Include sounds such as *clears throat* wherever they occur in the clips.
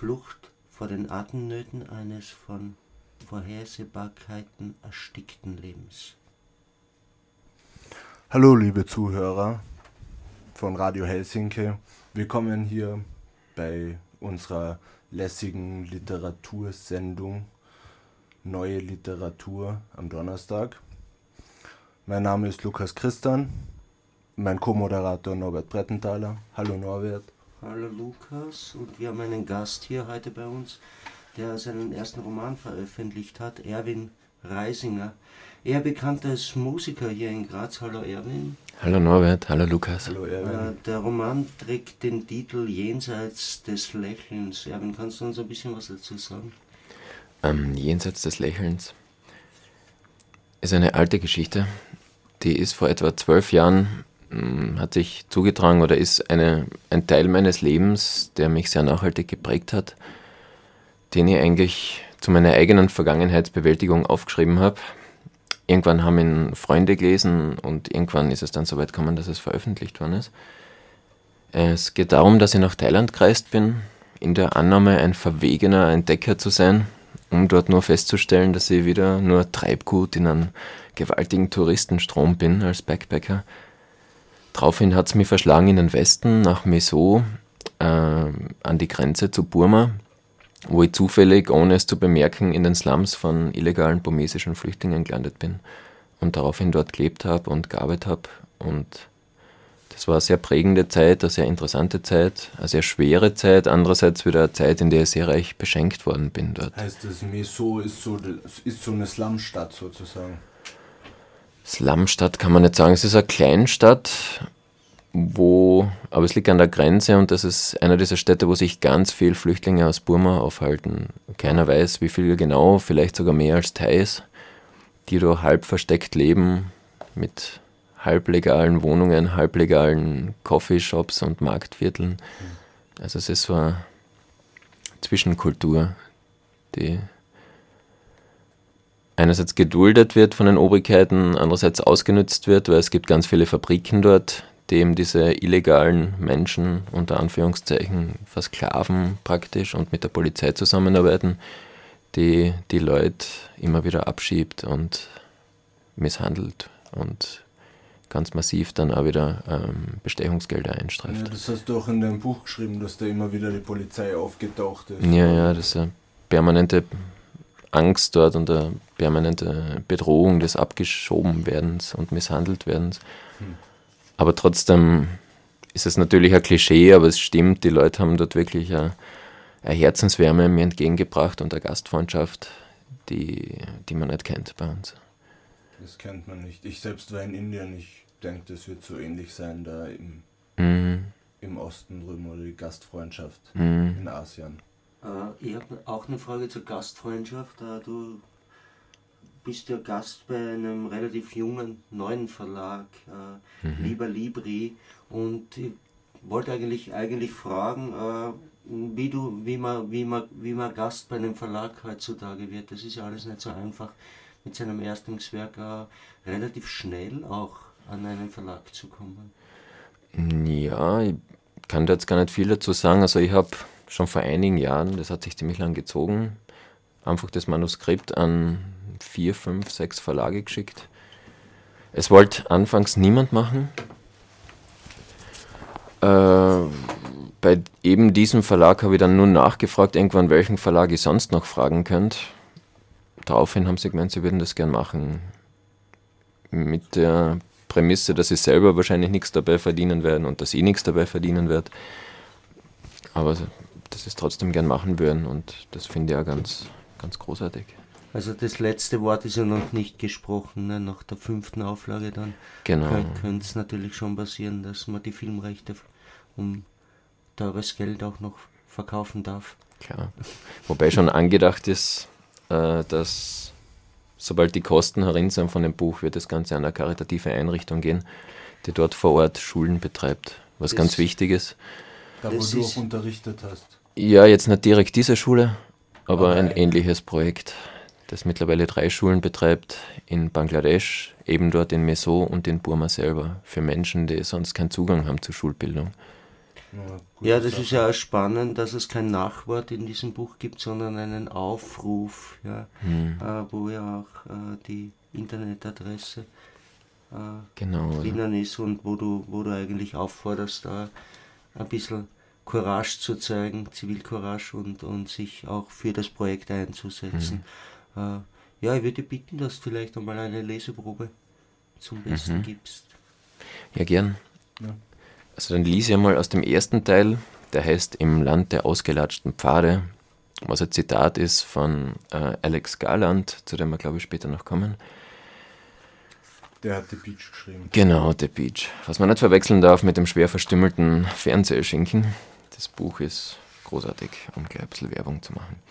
Flucht vor den Atemnöten eines von Vorhersehbarkeiten erstickten Lebens. Hallo liebe Zuhörer von Radio Helsinki. Willkommen hier bei unserer lässigen Literatursendung Neue Literatur am Donnerstag. Mein Name ist Lukas Christan, mein Co-Moderator Norbert Brettenthaler. Hallo Norbert. Hallo Lukas und wir haben einen Gast hier heute bei uns, der seinen ersten Roman veröffentlicht hat, Erwin Reisinger. Er bekannt als Musiker hier in Graz. Hallo Erwin. Hallo Norbert, hallo Lukas. Hallo Äh, Erwin. der Roman trägt den Titel Jenseits des Lächelns. Erwin, kannst du uns ein bisschen was dazu sagen? Ähm, Jenseits des Lächelns ist eine alte Geschichte. Die ist vor etwa zwölf Jahren, hat sich zugetragen oder ist eine, ein Teil meines Lebens, der mich sehr nachhaltig geprägt hat, den ich eigentlich zu meiner eigenen Vergangenheitsbewältigung aufgeschrieben habe. Irgendwann haben ihn Freunde gelesen und irgendwann ist es dann so weit gekommen, dass es veröffentlicht worden ist. Es geht darum, dass ich nach Thailand gereist bin, in der Annahme, ein verwegener Entdecker zu sein, um dort nur festzustellen, dass ich wieder nur Treibgut in einem gewaltigen Touristenstrom bin als Backpacker. Daraufhin hat es mich verschlagen in den Westen, nach Meso, äh, an die Grenze zu Burma, wo ich zufällig, ohne es zu bemerken, in den Slums von illegalen burmesischen Flüchtlingen gelandet bin und daraufhin dort gelebt habe und gearbeitet habe. Und das war eine sehr prägende Zeit, eine sehr interessante Zeit, eine sehr schwere Zeit, andererseits wieder eine Zeit, in der ich sehr reich beschenkt worden bin dort. Heißt es, Meso ist so, ist so eine Slumstadt sozusagen. Slumstadt kann man nicht sagen, es ist eine Kleinstadt, wo, aber es liegt an der Grenze und das ist einer dieser Städte, wo sich ganz viele Flüchtlinge aus Burma aufhalten. Keiner weiß, wie viele genau, vielleicht sogar mehr als Thais, die da halb versteckt leben mit halblegalen Wohnungen, halblegalen Coffeeshops und Marktvierteln. Also es ist so eine Zwischenkultur, die einerseits geduldet wird von den Obrigkeiten, andererseits ausgenutzt wird, weil es gibt ganz viele Fabriken dort, die eben diese illegalen Menschen unter Anführungszeichen versklaven praktisch und mit der Polizei zusammenarbeiten, die die Leute immer wieder abschiebt und misshandelt und ganz massiv dann auch wieder ähm, Bestechungsgelder Ja, einstreift. das hast du auch in deinem Buch geschrieben, dass da immer wieder die Polizei aufgetaucht ist. Ja, ja, das ist eine permanente Angst dort und eine permanente Bedrohung des Abgeschobenwerdens und Misshandeltwerdens. Hm. Aber trotzdem ist es natürlich ein Klischee, aber es stimmt, die Leute haben dort wirklich eine, eine Herzenswärme mir entgegengebracht und eine Gastfreundschaft, die, die man nicht kennt bei uns. Das kennt man nicht. Ich selbst war in Indien. Ich denke, das wird so ähnlich sein da im, Mhm. im Osten drüben oder die Gastfreundschaft Mhm. in Asien. Äh, ich habe auch eine Frage zur Gastfreundschaft. Äh, du bist ja Gast bei einem relativ jungen neuen Verlag, äh, Mhm. Lieber Libri. Und ich wollte eigentlich, eigentlich fragen, wie, du, wie, man, wie, man, wie man Gast bei einem Verlag heutzutage wird. Das ist ja alles nicht so einfach, mit seinem Erstlingswerk relativ schnell auch an einen Verlag zu kommen. Ja, ich kann da jetzt gar nicht viel dazu sagen. Also ich habe schon vor einigen Jahren, das hat sich ziemlich lang gezogen, einfach das Manuskript an vier, fünf, sechs Verlage geschickt. Es wollte anfangs niemand machen. Äh, bei eben diesem Verlag habe ich dann nur nachgefragt, irgendwann welchen Verlag ich sonst noch fragen könnte. Daraufhin haben sie gemeint, sie würden das gern machen. Mit der Prämisse, dass sie selber wahrscheinlich nichts dabei verdienen werden und dass ich nichts dabei verdienen werde. Aber dass sie es trotzdem gern machen würden und das finde ich ja ganz, ganz großartig. Also das letzte Wort ist ja noch nicht gesprochen, ne? nach der fünften Auflage dann. Genau. könnte es natürlich schon passieren, dass man die Filmrechte um teures Geld auch noch verkaufen darf. Klar. Wobei schon angedacht ist, äh, dass sobald die Kosten herin sind von dem Buch, wird das Ganze an eine karitative Einrichtung gehen, die dort vor Ort Schulen betreibt. Was Das- ganz wichtig ist. Da, wo Das du auch unterrichtet hast. Ja, jetzt nicht direkt diese Schule, aber Okay. ein ähnliches Projekt, das mittlerweile drei Schulen betreibt in Bangladesch, eben dort in Meso und in Burma selber, für Menschen, die sonst keinen Zugang haben zur Schulbildung. Ja, das ist ja auch spannend, dass es kein Nachwort in diesem Buch gibt, sondern einen Aufruf, ja, hm. äh, wo ja auch äh, die Internetadresse äh, genau, drinnen ja. ist und wo du, wo du eigentlich aufforderst, da ein bisschen Courage zu zeigen, Zivilcourage und, und sich auch für das Projekt einzusetzen. Mhm. Äh, ja, ich würde bitten, dass du vielleicht einmal eine Leseprobe zum Besten mhm. gibst. Ja, gern. Ja. Also dann lese ich einmal aus dem ersten Teil, der heißt Im Land der ausgelatschten Pfade, was ein Zitat ist von äh, Alex Garland, zu dem wir, glaube ich, später noch kommen. Der hat The Beach geschrieben. Genau, The Beach. Was man nicht verwechseln darf mit dem schwer verstümmelten Fernsehschinken. Das Buch ist großartig, um ein bisschen Werbung zu machen.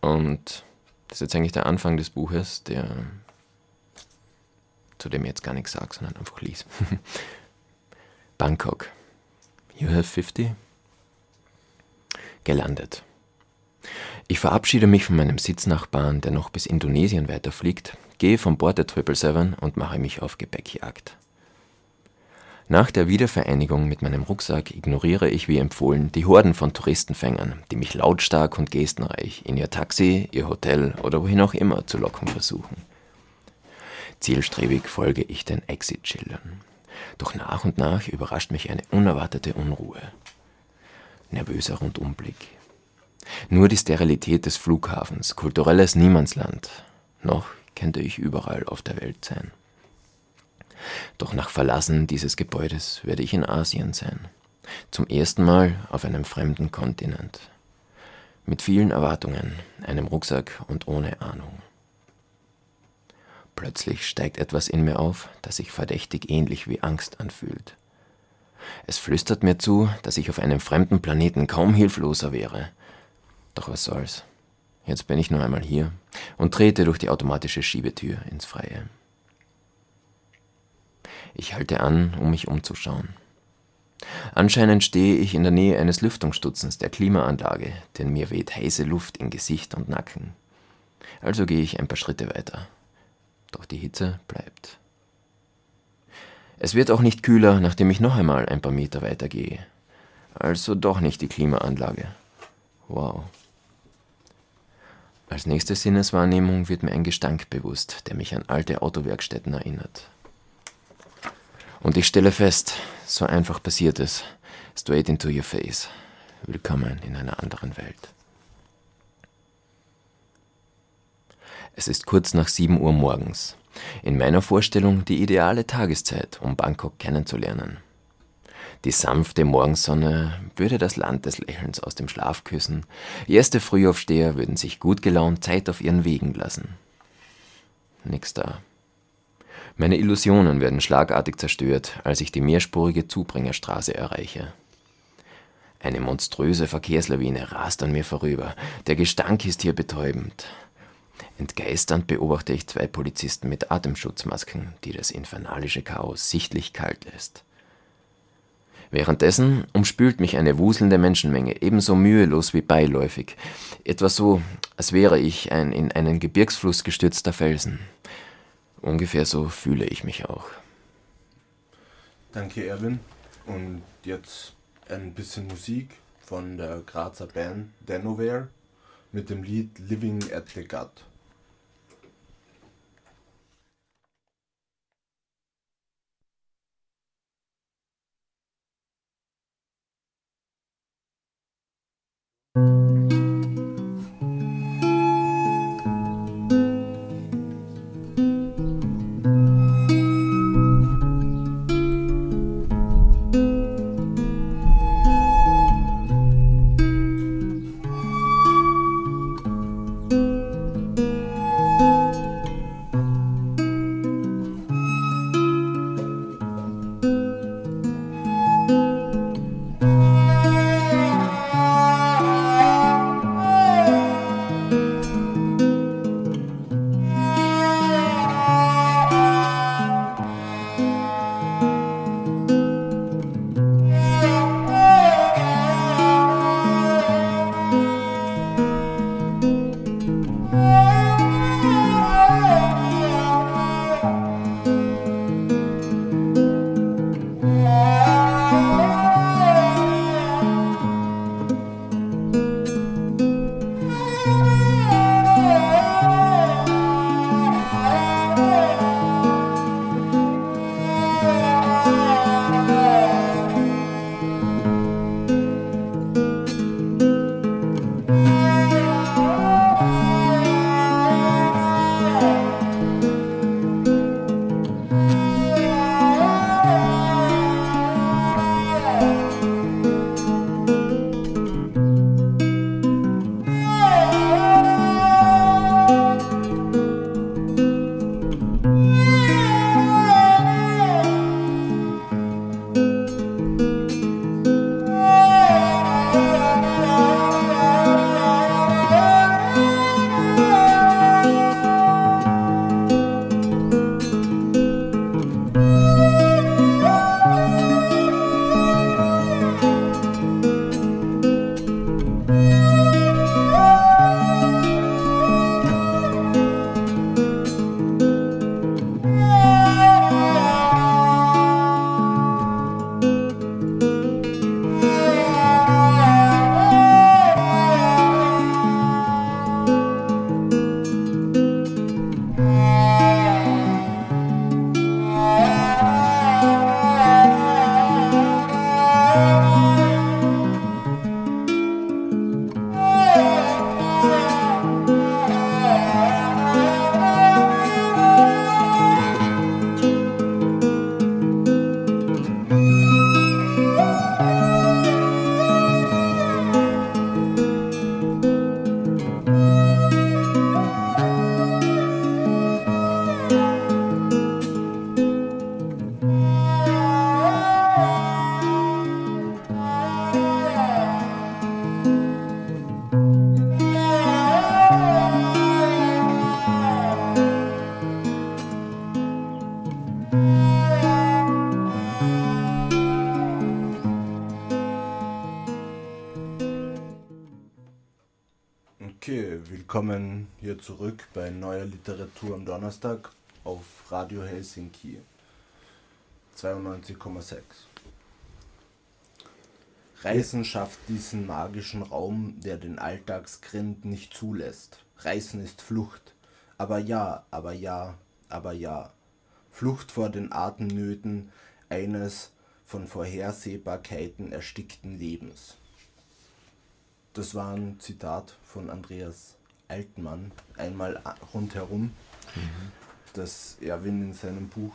Und das ist jetzt eigentlich der Anfang des Buches, der zu dem ich jetzt gar nichts sage, sondern einfach lies. *laughs* Bangkok. You have 50? Gelandet. Ich verabschiede mich von meinem Sitznachbarn, der noch bis Indonesien weiterfliegt, gehe von Bord der 777 und mache mich auf Gepäckjagd. Nach der Wiedervereinigung mit meinem Rucksack ignoriere ich wie empfohlen die Horden von Touristenfängern, die mich lautstark und gestenreich in ihr Taxi, ihr Hotel oder wohin auch immer zu locken versuchen. Zielstrebig folge ich den Exit-Schildern. Doch nach und nach überrascht mich eine unerwartete Unruhe. Nervöser Rundumblick. Nur die Sterilität des Flughafens, kulturelles Niemandsland. Noch könnte ich überall auf der Welt sein. Doch nach Verlassen dieses Gebäudes werde ich in Asien sein. Zum ersten Mal auf einem fremden Kontinent. Mit vielen Erwartungen, einem Rucksack und ohne Ahnung. Plötzlich steigt etwas in mir auf, das sich verdächtig ähnlich wie Angst anfühlt. Es flüstert mir zu, dass ich auf einem fremden Planeten kaum hilfloser wäre. Doch was soll's. Jetzt bin ich nur einmal hier und trete durch die automatische Schiebetür ins Freie. Ich halte an, um mich umzuschauen. Anscheinend stehe ich in der Nähe eines Lüftungsstutzens der Klimaanlage, denn mir weht heiße Luft in Gesicht und Nacken. Also gehe ich ein paar Schritte weiter doch die Hitze bleibt. Es wird auch nicht kühler, nachdem ich noch einmal ein paar Meter weiter gehe. Also doch nicht die Klimaanlage. Wow. Als nächste Sinneswahrnehmung wird mir ein Gestank bewusst, der mich an alte Autowerkstätten erinnert. Und ich stelle fest, so einfach passiert es. Straight into your face. Willkommen in einer anderen Welt. Es ist kurz nach 7 Uhr morgens. In meiner Vorstellung die ideale Tageszeit, um Bangkok kennenzulernen. Die sanfte Morgensonne würde das Land des Lächelns aus dem Schlaf küssen. Erste Frühaufsteher würden sich gut gelaunt Zeit auf ihren Wegen lassen. Nix da. Meine Illusionen werden schlagartig zerstört, als ich die mehrspurige Zubringerstraße erreiche. Eine monströse Verkehrslawine rast an mir vorüber. Der Gestank ist hier betäubend. Entgeisternd beobachte ich zwei Polizisten mit Atemschutzmasken, die das infernalische Chaos sichtlich kalt lässt. Währenddessen umspült mich eine wuselnde Menschenmenge, ebenso mühelos wie beiläufig. Etwas so, als wäre ich ein in einen Gebirgsfluss gestürzter Felsen. Ungefähr so fühle ich mich auch. Danke, Erwin. Und jetzt ein bisschen Musik von der Grazer Band Denovare mit dem Lied Living at the Gut. Musik zurück bei Neuer Literatur am Donnerstag auf Radio Helsinki 92,6. Reisen schafft diesen magischen Raum, der den Alltagsgrind nicht zulässt. Reisen ist Flucht. Aber ja, aber ja, aber ja. Flucht vor den Atemnöten eines von Vorhersehbarkeiten erstickten Lebens. Das war ein Zitat von Andreas Altmann, einmal rundherum, mhm. das Erwin in seinem Buch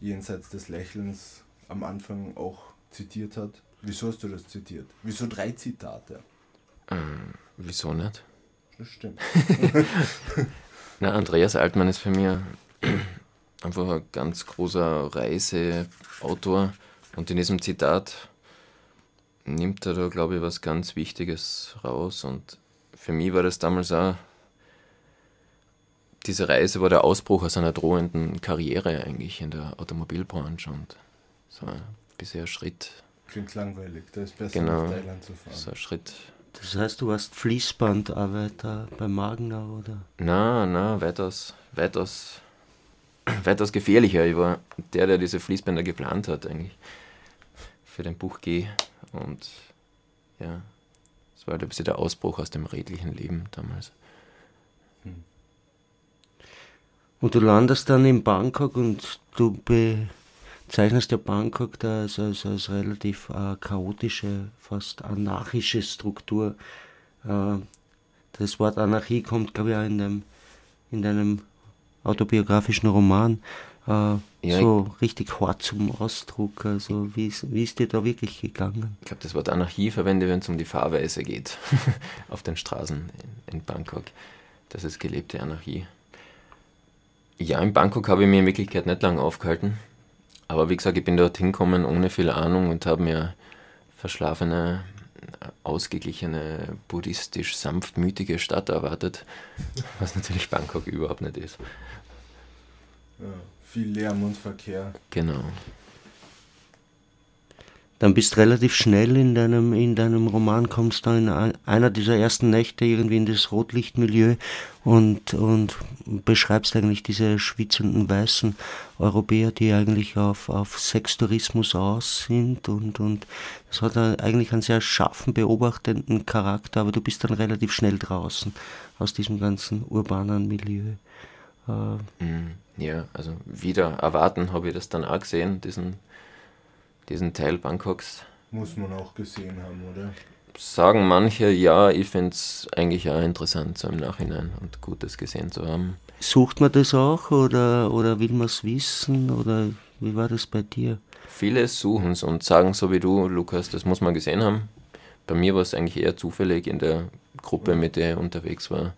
Jenseits des Lächelns am Anfang auch zitiert hat. Wieso hast du das zitiert? Wieso drei Zitate? Ähm, wieso nicht? Das stimmt. *laughs* Na, Andreas Altmann ist für mich einfach ein ganz großer Reiseautor und in diesem Zitat nimmt er da, glaube ich, was ganz Wichtiges raus und für mich war das damals auch diese Reise war der Ausbruch aus einer drohenden Karriere eigentlich in der Automobilbranche und so ein bisschen ein Schritt. Klingt langweilig, da ist besser genau, nach Thailand zu fahren. So ein Schritt. Das heißt, du warst Fließbandarbeiter bei Magna, oder? Na, na, weitaus, weitaus, weitaus gefährlicher. Ich war der, der diese Fließbänder geplant hat, eigentlich. Für den Buch G. Und ja, es war ein bisschen der Ausbruch aus dem redlichen Leben damals. Hm. Und du landest dann in Bangkok und du bezeichnest ja Bangkok da als, als, als relativ äh, chaotische, fast anarchische Struktur. Äh, das Wort Anarchie kommt, glaube ich, auch in, dem, in deinem autobiografischen Roman äh, ja, so richtig hart zum Ausdruck. Also wie ist, wie ist dir da wirklich gegangen? Ich glaube, das Wort Anarchie verwende, wenn es um die Fahrweise geht *laughs* auf den Straßen in, in Bangkok. Das ist gelebte Anarchie. Ja, in Bangkok habe ich mir in Wirklichkeit nicht lange aufgehalten. Aber wie gesagt, ich bin dort hingekommen ohne viel Ahnung und habe mir verschlafene, ausgeglichene, buddhistisch sanftmütige Stadt erwartet, was natürlich Bangkok überhaupt nicht ist. Ja, viel Lärm und Verkehr. Genau dann bist relativ schnell in deinem, in deinem Roman, kommst dann in einer dieser ersten Nächte irgendwie in das Rotlichtmilieu und, und beschreibst eigentlich diese schwitzenden weißen Europäer, die eigentlich auf, auf Sextourismus aus sind und, und das hat eigentlich einen sehr scharfen, beobachtenden Charakter, aber du bist dann relativ schnell draußen aus diesem ganzen urbanen Milieu. Äh, ja, also wieder erwarten habe ich das dann auch gesehen, diesen diesen Teil Bangkoks. Muss man auch gesehen haben, oder? Sagen manche, ja, ich finde es eigentlich auch interessant, so im Nachhinein und gut, das gesehen zu haben. Sucht man das auch oder, oder will man es wissen oder wie war das bei dir? Viele suchen es und sagen so wie du, Lukas, das muss man gesehen haben. Bei mir war es eigentlich eher zufällig in der Gruppe, mit der ich unterwegs war,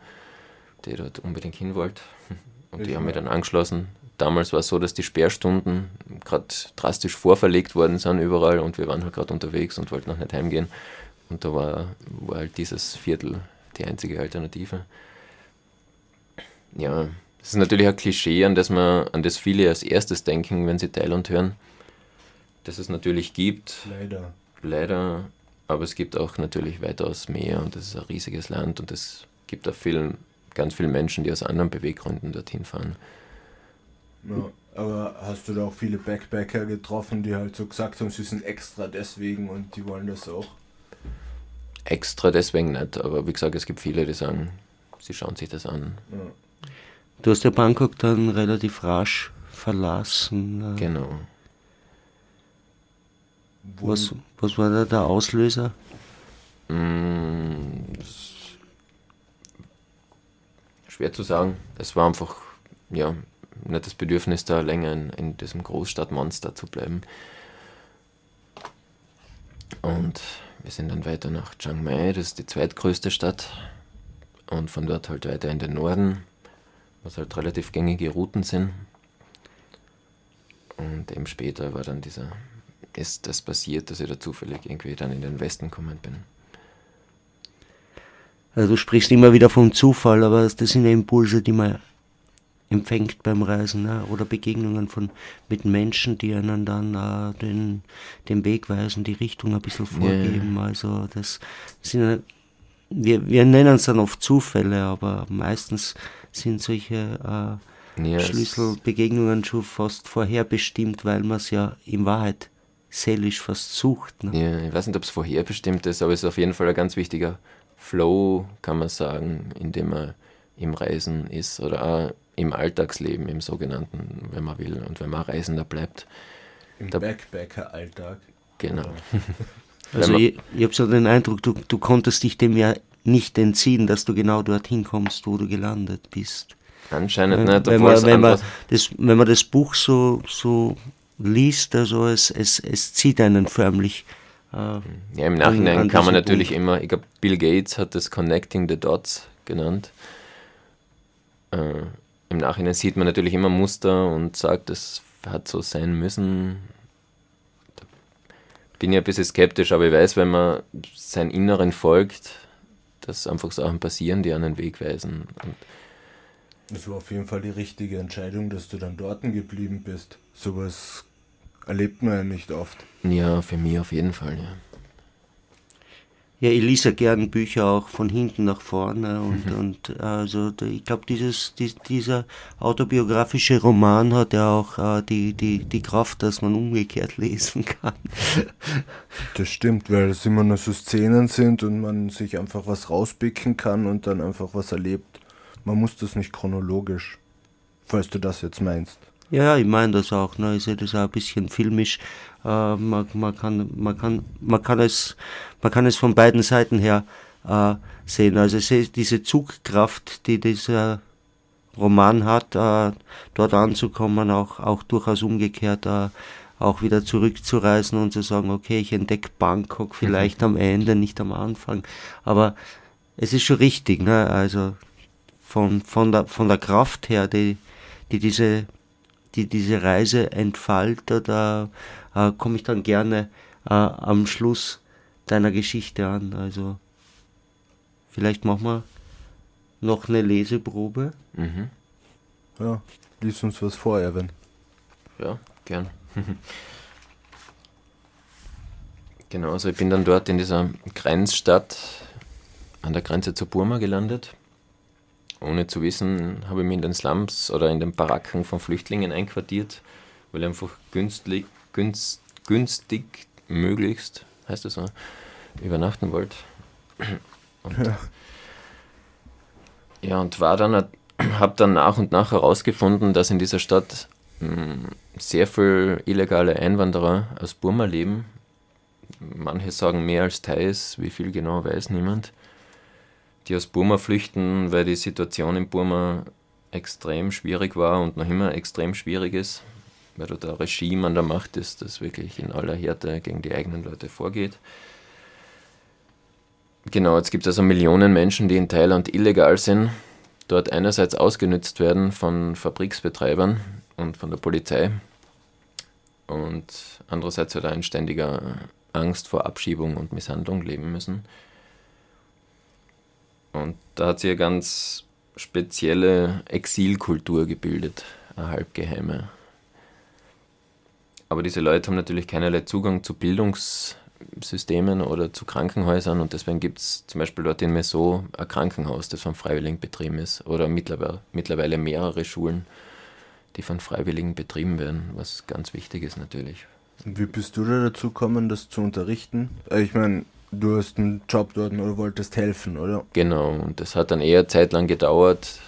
die dort unbedingt hin wollte. Und ich die haben mich dann angeschlossen damals war es so, dass die Sperrstunden gerade drastisch vorverlegt worden sind überall und wir waren halt gerade unterwegs und wollten noch nicht heimgehen. Und da war, war halt dieses Viertel die einzige Alternative. Ja, es ist natürlich ein Klischee, an das, man, an das viele als erstes denken, wenn sie Thailand hören. Dass es natürlich gibt. Leider. Leider. Aber es gibt auch natürlich weitaus mehr und es ist ein riesiges Land und es gibt auch vielen, ganz viele Menschen, die aus anderen Beweggründen dorthin fahren. Ja, aber hast du da auch viele Backpacker getroffen, die halt so gesagt haben, sie sind extra deswegen und die wollen das auch? Extra deswegen nicht, aber wie gesagt, es gibt viele, die sagen, sie schauen sich das an. Ja. Du hast ja Bangkok dann relativ rasch verlassen. Äh. Genau. Was, was war da der Auslöser? Mm, schwer zu sagen. Es war einfach, ja, nicht das Bedürfnis, da länger in, in diesem Großstadtmonster zu bleiben. Und wir sind dann weiter nach Chiang Mai, das ist die zweitgrößte Stadt. Und von dort halt weiter in den Norden, was halt relativ gängige Routen sind. Und eben später war dann dieser, ist das passiert, dass ich da zufällig irgendwie dann in den Westen gekommen bin. Also du sprichst immer wieder vom Zufall, aber das sind ja Impulse, die man empfängt beim Reisen ne? oder Begegnungen von, mit Menschen, die einen dann äh, den, den Weg weisen, die Richtung ein bisschen vorgeben. Yeah. Also das sind wir, wir nennen es dann oft Zufälle, aber meistens sind solche äh, Ja, es- Schlüsselbegegnungen schon fast vorherbestimmt, weil man es ja in Wahrheit seelisch fast sucht. Ne? Ja, ich weiß nicht, ob es vorherbestimmt ist, aber es ist auf jeden Fall ein ganz wichtiger Flow, kann man sagen, in dem man im Reisen ist oder auch im Alltagsleben, im sogenannten, wenn man will und wenn man Reisender bleibt. Im Backpacker-Alltag. Genau. *laughs* Also ich, ich habe so den Eindruck, du, du konntest dich dem ja nicht entziehen, dass du genau dorthin kommst, wo du gelandet bist. Anscheinend Wenn, nicht, wenn, man, wenn, man das, wenn man das Buch so, so liest, also es, es, es zieht einen förmlich. Äh, Ja, im Nachhinein an kann man natürlich Punkt. immer, ich glaube, Bill Gates hat das Connecting the Dots genannt. Äh, Im Nachhinein sieht man natürlich immer Muster und sagt, es hat so sein müssen. Da bin ich ein bisschen skeptisch, aber ich weiß, wenn man seinem Inneren folgt, dass einfach Sachen passieren, die einen Weg weisen. Und Das war auf jeden Fall die richtige Entscheidung, dass du dann dort geblieben bist. Sowas erlebt man ja nicht oft. ja, für mich auf jeden Fall, ja. ja, ich lese ja gern Bücher auch von hinten nach vorne und, Mhm. und also ich glaube, dieses, dies, dieser autobiografische Roman hat ja auch äh, die, die, die Kraft, dass man umgekehrt lesen kann. *laughs* Das stimmt, weil es immer nur so Szenen sind und man sich einfach was rauspicken kann und dann einfach was erlebt. Man muss das nicht chronologisch, falls du das jetzt meinst. Ja, ich meine das auch. Ne? Ich sehe das auch ein bisschen filmisch. Äh, man, man, kann, man, kann, man, kann es, man kann es von beiden Seiten her äh, sehen. Also ich sehe diese Zugkraft, die dieser Roman hat, äh, dort anzukommen, auch, auch durchaus umgekehrt, äh, auch wieder zurückzureisen und zu sagen, okay, ich entdecke Bangkok vielleicht am Ende, nicht am Anfang. Aber es ist schon richtig, ne? Also von, von, der, von der Kraft her, die, die diese die diese Reise entfaltet, da äh, komme ich dann gerne äh, am Schluss deiner Geschichte an. Also vielleicht machen wir noch eine Leseprobe. Mhm. Ja, lies uns was vor, Erwin. Ja, gern. *laughs* genau, also ich bin dann dort in dieser Grenzstadt an der Grenze zu Burma gelandet. Ohne zu wissen, habe ich mich in den Slums oder in den Baracken von Flüchtlingen einquartiert, weil ich einfach günstig, günst, günstig möglichst, heißt das so, übernachten wollte. *clears throat* Und, Ja. ja, und war dann, habe dann nach und nach herausgefunden, dass in dieser Stadt mh, sehr viel illegale Einwanderer aus Burma leben. Manche sagen mehr als Thais, wie viel genau weiß niemand. Die aus Burma flüchten, weil die Situation in Burma extrem schwierig war und noch immer extrem schwierig ist, weil dort ein Regime an der Macht ist, das wirklich in aller Härte gegen die eigenen Leute vorgeht. Genau, jetzt gibt es also Millionen Menschen, die in Thailand illegal sind, dort einerseits ausgenützt werden von Fabriksbetreibern und von der Polizei und andererseits halt auch in ständiger Angst vor Abschiebung und Misshandlung leben müssen. Und da hat sich eine ganz spezielle Exilkultur gebildet, eine halbgeheime. Aber diese Leute haben natürlich keinerlei Zugang zu Bildungssystemen oder zu Krankenhäusern und deswegen gibt es zum Beispiel dort in Meso ein Krankenhaus, das von Freiwilligen betrieben ist oder mittlerweile, mittlerweile mehrere Schulen, die von Freiwilligen betrieben werden, was ganz wichtig ist natürlich. Wie bist du da dazu gekommen, das zu unterrichten? Äh, Ich meine, du hast einen Job dort oder wolltest helfen, oder? Genau, und das hat dann eher zeitlang gedauert,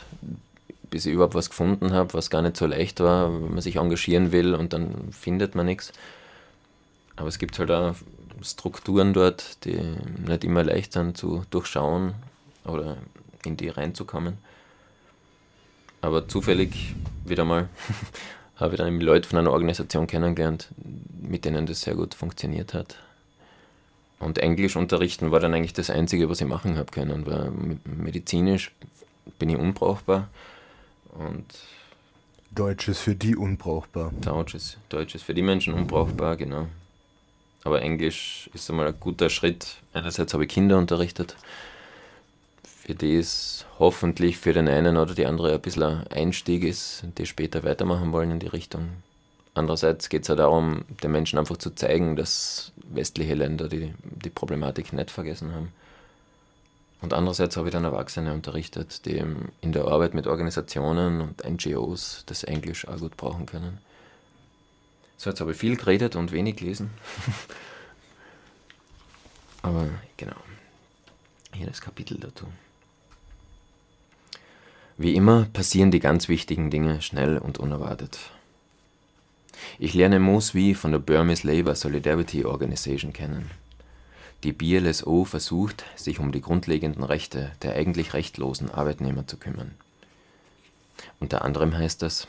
bis ich überhaupt was gefunden habe, was gar nicht so leicht war, wenn man sich engagieren will und dann findet man nichts. Aber es gibt halt auch Strukturen dort, die nicht immer leicht sind zu durchschauen oder in die reinzukommen. Aber zufällig wieder mal *laughs* habe ich dann Leute von einer Organisation kennengelernt, mit denen das sehr gut funktioniert hat. Und Englisch unterrichten war dann eigentlich das Einzige, was ich machen habe können, weil me- medizinisch bin ich unbrauchbar und Deutsch ist für die unbrauchbar. Deutsch ist, Deutsch ist für die Menschen unbrauchbar, genau. Aber Englisch ist einmal ein guter Schritt. Einerseits habe ich Kinder unterrichtet, für die es hoffentlich für den einen oder die andere ein bisschen ein Einstieg ist, die später weitermachen wollen in die Richtung. Andererseits geht es ja darum, den Menschen einfach zu zeigen, dass westliche Länder die, die Problematik nicht vergessen haben. Und andererseits habe ich dann Erwachsene unterrichtet, die in der Arbeit mit Organisationen und NGOs das Englisch auch gut brauchen können. So, jetzt habe ich viel geredet und wenig gelesen. *laughs* Aber genau, hier das Kapitel dazu. Wie immer passieren die ganz wichtigen Dinge schnell und unerwartet. Ich lerne Mosby von der Burmese Labour Solidarity Organization kennen. Die BLSO versucht, sich um die grundlegenden Rechte der eigentlich rechtlosen Arbeitnehmer zu kümmern. Unter anderem heißt das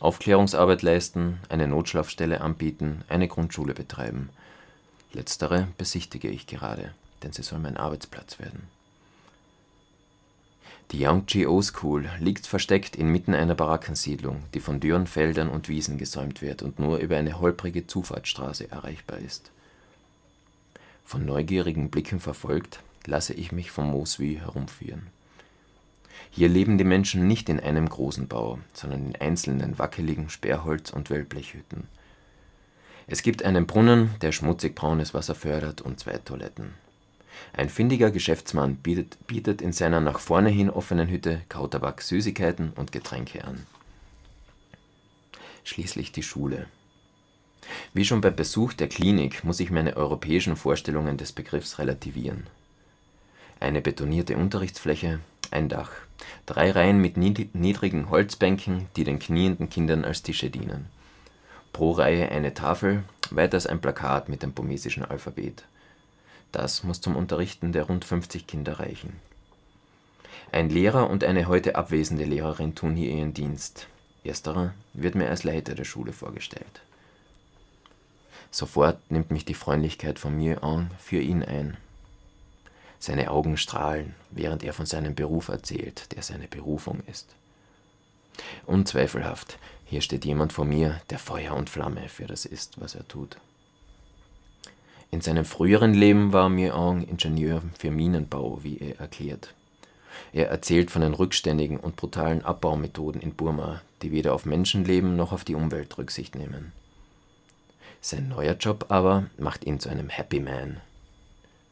Aufklärungsarbeit leisten, eine Notschlafstelle anbieten, eine Grundschule betreiben. Letztere besichtige ich gerade, denn sie soll mein Arbeitsplatz werden. Die Yangtze School liegt versteckt inmitten einer Barackensiedlung, die von dürren Feldern und Wiesen gesäumt wird und nur über eine holprige Zufahrtsstraße erreichbar ist. Von neugierigen Blicken verfolgt, lasse ich mich vom Mosby herumführen. Hier leben die Menschen nicht in einem großen Bau, sondern in einzelnen wackeligen Sperrholz- und Wellblechhütten. Es gibt einen Brunnen, der schmutzig braunes Wasser fördert, und zwei Toiletten. Ein findiger Geschäftsmann bietet, in seiner nach vorne hin offenen Hütte Kautabak, Süßigkeiten und Getränke an. Schließlich die Schule. Wie schon beim Besuch der Klinik muss ich meine europäischen Vorstellungen des Begriffs relativieren. Eine betonierte Unterrichtsfläche, ein Dach, drei Reihen mit niedrigen Holzbänken, die den knienden Kindern als Tische dienen. Pro Reihe eine Tafel, weiters ein Plakat mit dem burmesischen Alphabet. Das muss zum Unterrichten der rund 50 Kinder reichen. Ein Lehrer und eine heute abwesende Lehrerin tun hier ihren Dienst. Ersterer wird mir als Leiter der Schule vorgestellt. Sofort nimmt mich die Freundlichkeit von Muon für ihn ein. Seine Augen strahlen, während er von seinem Beruf erzählt, der seine Berufung ist. Unzweifelhaft, hier steht jemand vor mir, der Feuer und Flamme für das ist, was er tut. In seinem früheren Leben war Muon Ingenieur für Minenbau, wie er erklärt. Er erzählt von den rückständigen und brutalen Abbaumethoden in Burma, die weder auf Menschenleben noch auf die Umwelt Rücksicht nehmen. Sein neuer Job aber macht ihn zu einem Happy Man.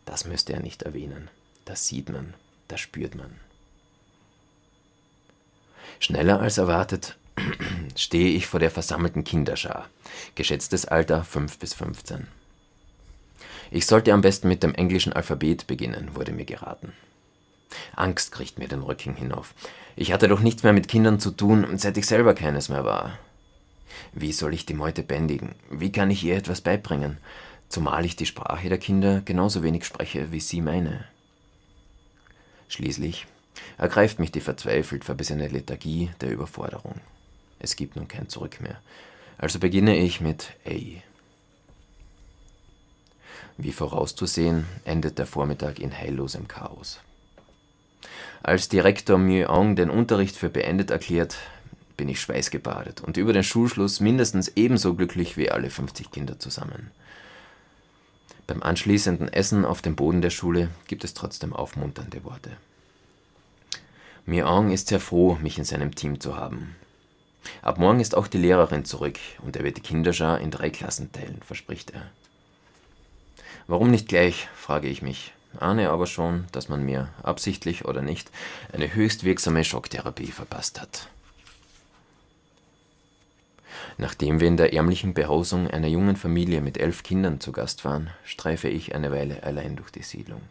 Das müsste er nicht erwähnen. Das sieht man, das spürt man. Schneller als erwartet *clears throat* stehe ich vor der versammelten Kinderschar, geschätztes Alter 5 bis 15. Ich sollte am besten mit dem englischen Alphabet beginnen, wurde mir geraten. Angst kriegt mir den Rücken hinauf. Ich hatte doch nichts mehr mit Kindern zu tun, seit ich selber keines mehr war. Wie soll ich die Meute bändigen? Wie kann ich ihr etwas beibringen? Zumal ich die Sprache der Kinder genauso wenig spreche wie sie meine. Schließlich ergreift mich die verzweifelt verbissene Lethargie der Überforderung. Es gibt nun kein Zurück mehr. Also beginne ich mit Ey. Wie vorauszusehen, endet der Vormittag in heillosem Chaos. Als Direktor Muong den Unterricht für beendet erklärt, bin ich schweißgebadet und über den Schulschluss mindestens ebenso glücklich wie alle 50 Kinder zusammen. Beim anschließenden Essen auf dem Boden der Schule gibt es trotzdem aufmunternde Worte. Miang ist sehr froh, mich in seinem Team zu haben. Ab morgen ist auch die Lehrerin zurück und er wird die Kinderschar in drei Klassen teilen, verspricht er. Warum nicht gleich, frage ich mich, ahne aber schon, dass man mir, absichtlich oder nicht, eine höchst wirksame Schocktherapie verpasst hat. Nachdem wir in der ärmlichen Behausung einer jungen Familie mit elf Kindern zu Gast waren, streife ich eine Weile allein durch die Siedlung.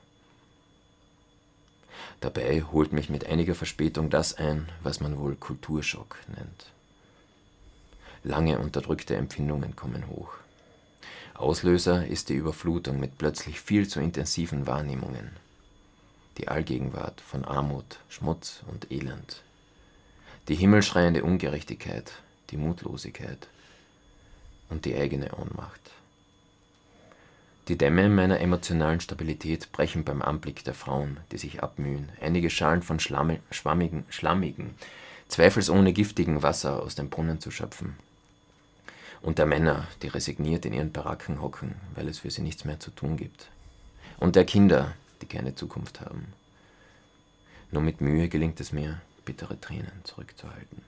Dabei holt mich mit einiger Verspätung das ein, was man wohl Kulturschock nennt. Lange unterdrückte Empfindungen kommen hoch. Auslöser ist die Überflutung mit plötzlich viel zu intensiven Wahrnehmungen. Die Allgegenwart von Armut, Schmutz und Elend. Die himmelschreiende Ungerechtigkeit, die Mutlosigkeit und die eigene Ohnmacht. Die Dämme meiner emotionalen Stabilität brechen beim Anblick der Frauen, die sich abmühen, einige Schalen von Schlamme, schwammigen, schlammigen, zweifelsohne giftigen Wasser aus dem Brunnen zu schöpfen. Und der Männer, die resigniert in ihren Baracken hocken, weil es für sie nichts mehr zu tun gibt. Und der Kinder, die keine Zukunft haben. Nur mit Mühe gelingt es mir, bittere Tränen zurückzuhalten.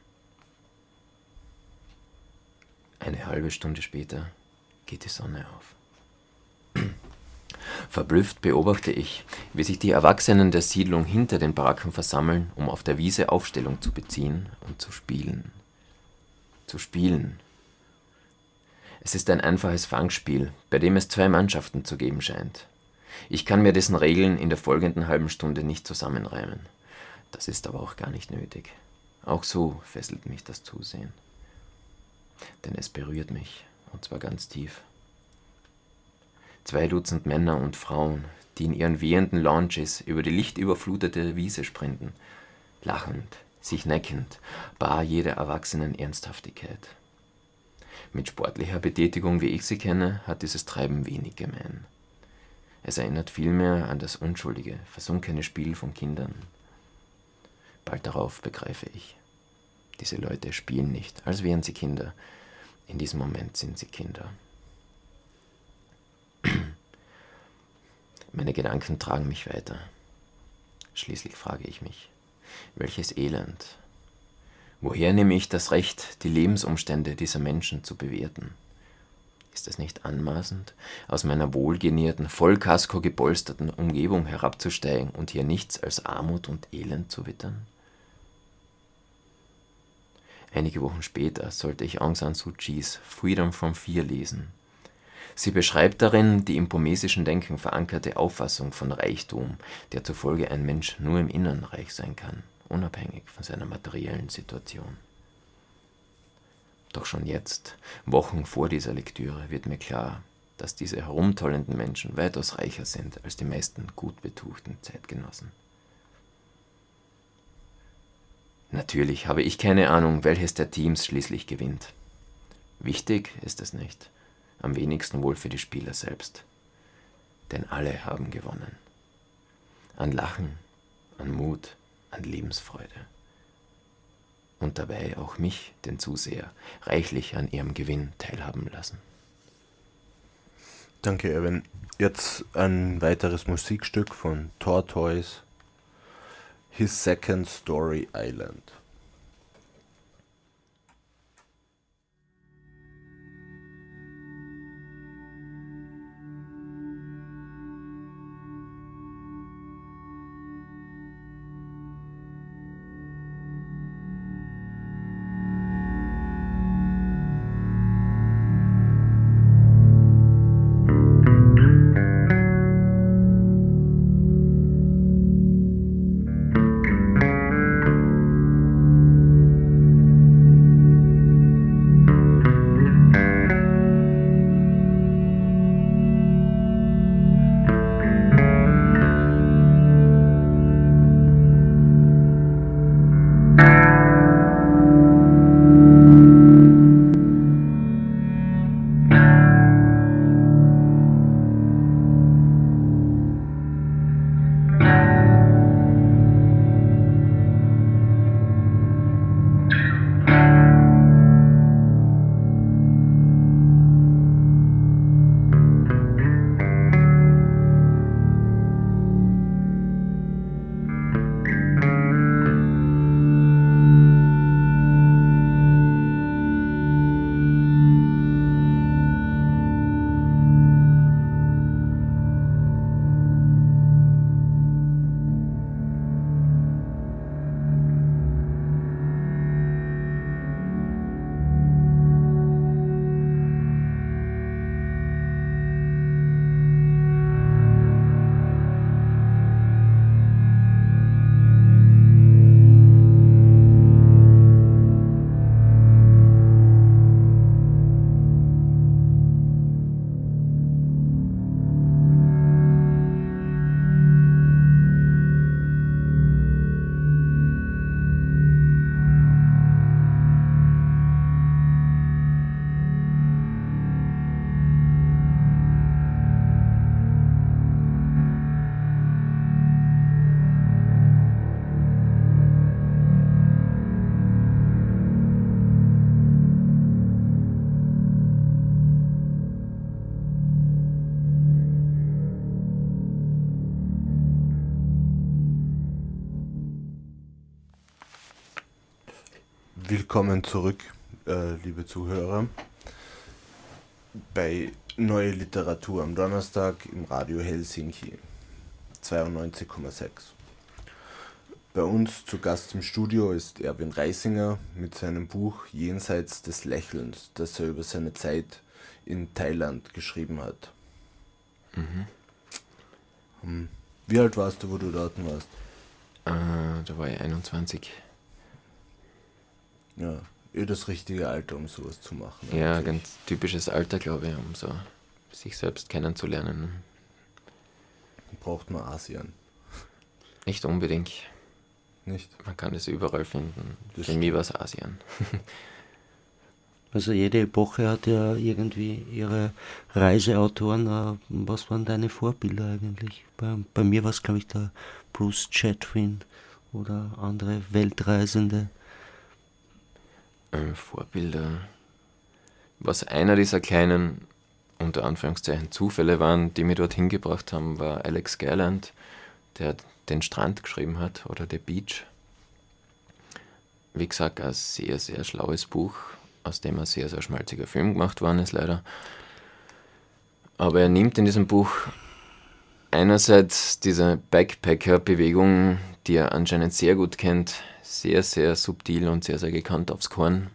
Eine halbe Stunde später geht die Sonne auf. *clears throat* Verblüfft beobachte ich, wie sich die Erwachsenen der Siedlung hinter den Baracken versammeln, um auf der Wiese Aufstellung zu beziehen und zu spielen. Zu spielen. Es ist ein einfaches Fangspiel, bei dem es zwei Mannschaften zu geben scheint. Ich kann mir dessen Regeln in der folgenden halben Stunde nicht zusammenreimen. Das ist aber auch gar nicht nötig. Auch so fesselt mich das Zusehen. Denn es berührt mich, und zwar ganz tief. Zwei Dutzend Männer und Frauen, die in ihren wehenden Lounges über die lichtüberflutete Wiese sprinten, lachend, sich neckend, bar jeder erwachsenen Ernsthaftigkeit. Mit sportlicher Betätigung, wie ich sie kenne, hat dieses Treiben wenig gemein. Es erinnert vielmehr an das unschuldige, versunkene Spiel von Kindern. Bald darauf begreife ich. Diese Leute spielen nicht, als wären sie Kinder. In diesem Moment sind sie Kinder. Meine Gedanken tragen mich weiter. Schließlich frage ich mich, welches Elend. Woher nehme ich das Recht, die Lebensumstände dieser Menschen zu bewerten? Ist es nicht anmaßend, aus meiner wohlgenährten, Vollkasko gepolsterten Umgebung herabzusteigen und hier nichts als Armut und Elend zu wittern? Einige Wochen später sollte ich Aung San Suu Kyis Freedom from Fear lesen Sie beschreibt darin die im burmesischen Denken verankerte Auffassung von Reichtum, der zufolge ein Mensch nur im Innern reich sein kann, unabhängig von seiner materiellen Situation. Doch schon jetzt, Wochen vor dieser Lektüre, wird mir klar, dass diese herumtollenden Menschen weitaus reicher sind als die meisten gut betuchten Zeitgenossen. Natürlich habe ich keine Ahnung, welches der Teams schließlich gewinnt. Wichtig ist es nicht am wenigsten wohl für die Spieler selbst. Denn alle haben gewonnen. An Lachen, an Mut, an Lebensfreude. Und dabei auch mich, den Zuseher, reichlich an ihrem Gewinn teilhaben lassen. Danke, Erwin. Jetzt ein weiteres Musikstück von Tortoise, His Second Story Island. Willkommen zurück, äh, liebe Zuhörer, bei Neue Literatur am Donnerstag im Radio Helsinki 92,6. Bei uns zu Gast im Studio ist Erwin Reisinger mit seinem Buch Jenseits des Lächelns, das er über seine Zeit in Thailand geschrieben hat. Mhm. Hm. Wie alt warst du, wo du dort warst? Äh, da war ich 21. Ja, eh das richtige Alter, um sowas zu machen. Ja, eigentlich. ganz typisches Alter, glaube ich, um so sich selbst kennenzulernen. Braucht man Asien. Nicht unbedingt. Nicht? Man kann es überall finden. Das Für mich war es Asien. Also jede Epoche hat ja irgendwie ihre Reiseautoren. Äh, was waren deine Vorbilder eigentlich? Bei, bei mir war es, glaube ich, der Bruce Chatwin oder andere Weltreisende. Äh, Vorbilder. Was einer dieser kleinen, unter Anführungszeichen, Zufälle waren, die mich dorthin gebracht haben, war Alex Garland, der den Strand geschrieben hat oder The Beach. Wie gesagt, ein sehr, sehr schlaues Buch, aus dem ein sehr, sehr schmalziger Film gemacht worden ist, leider. Aber er nimmt in diesem Buch einerseits diese Backpacker-Bewegung, die er anscheinend sehr gut kennt, sehr, sehr subtil und sehr, sehr gekannt aufs Korn.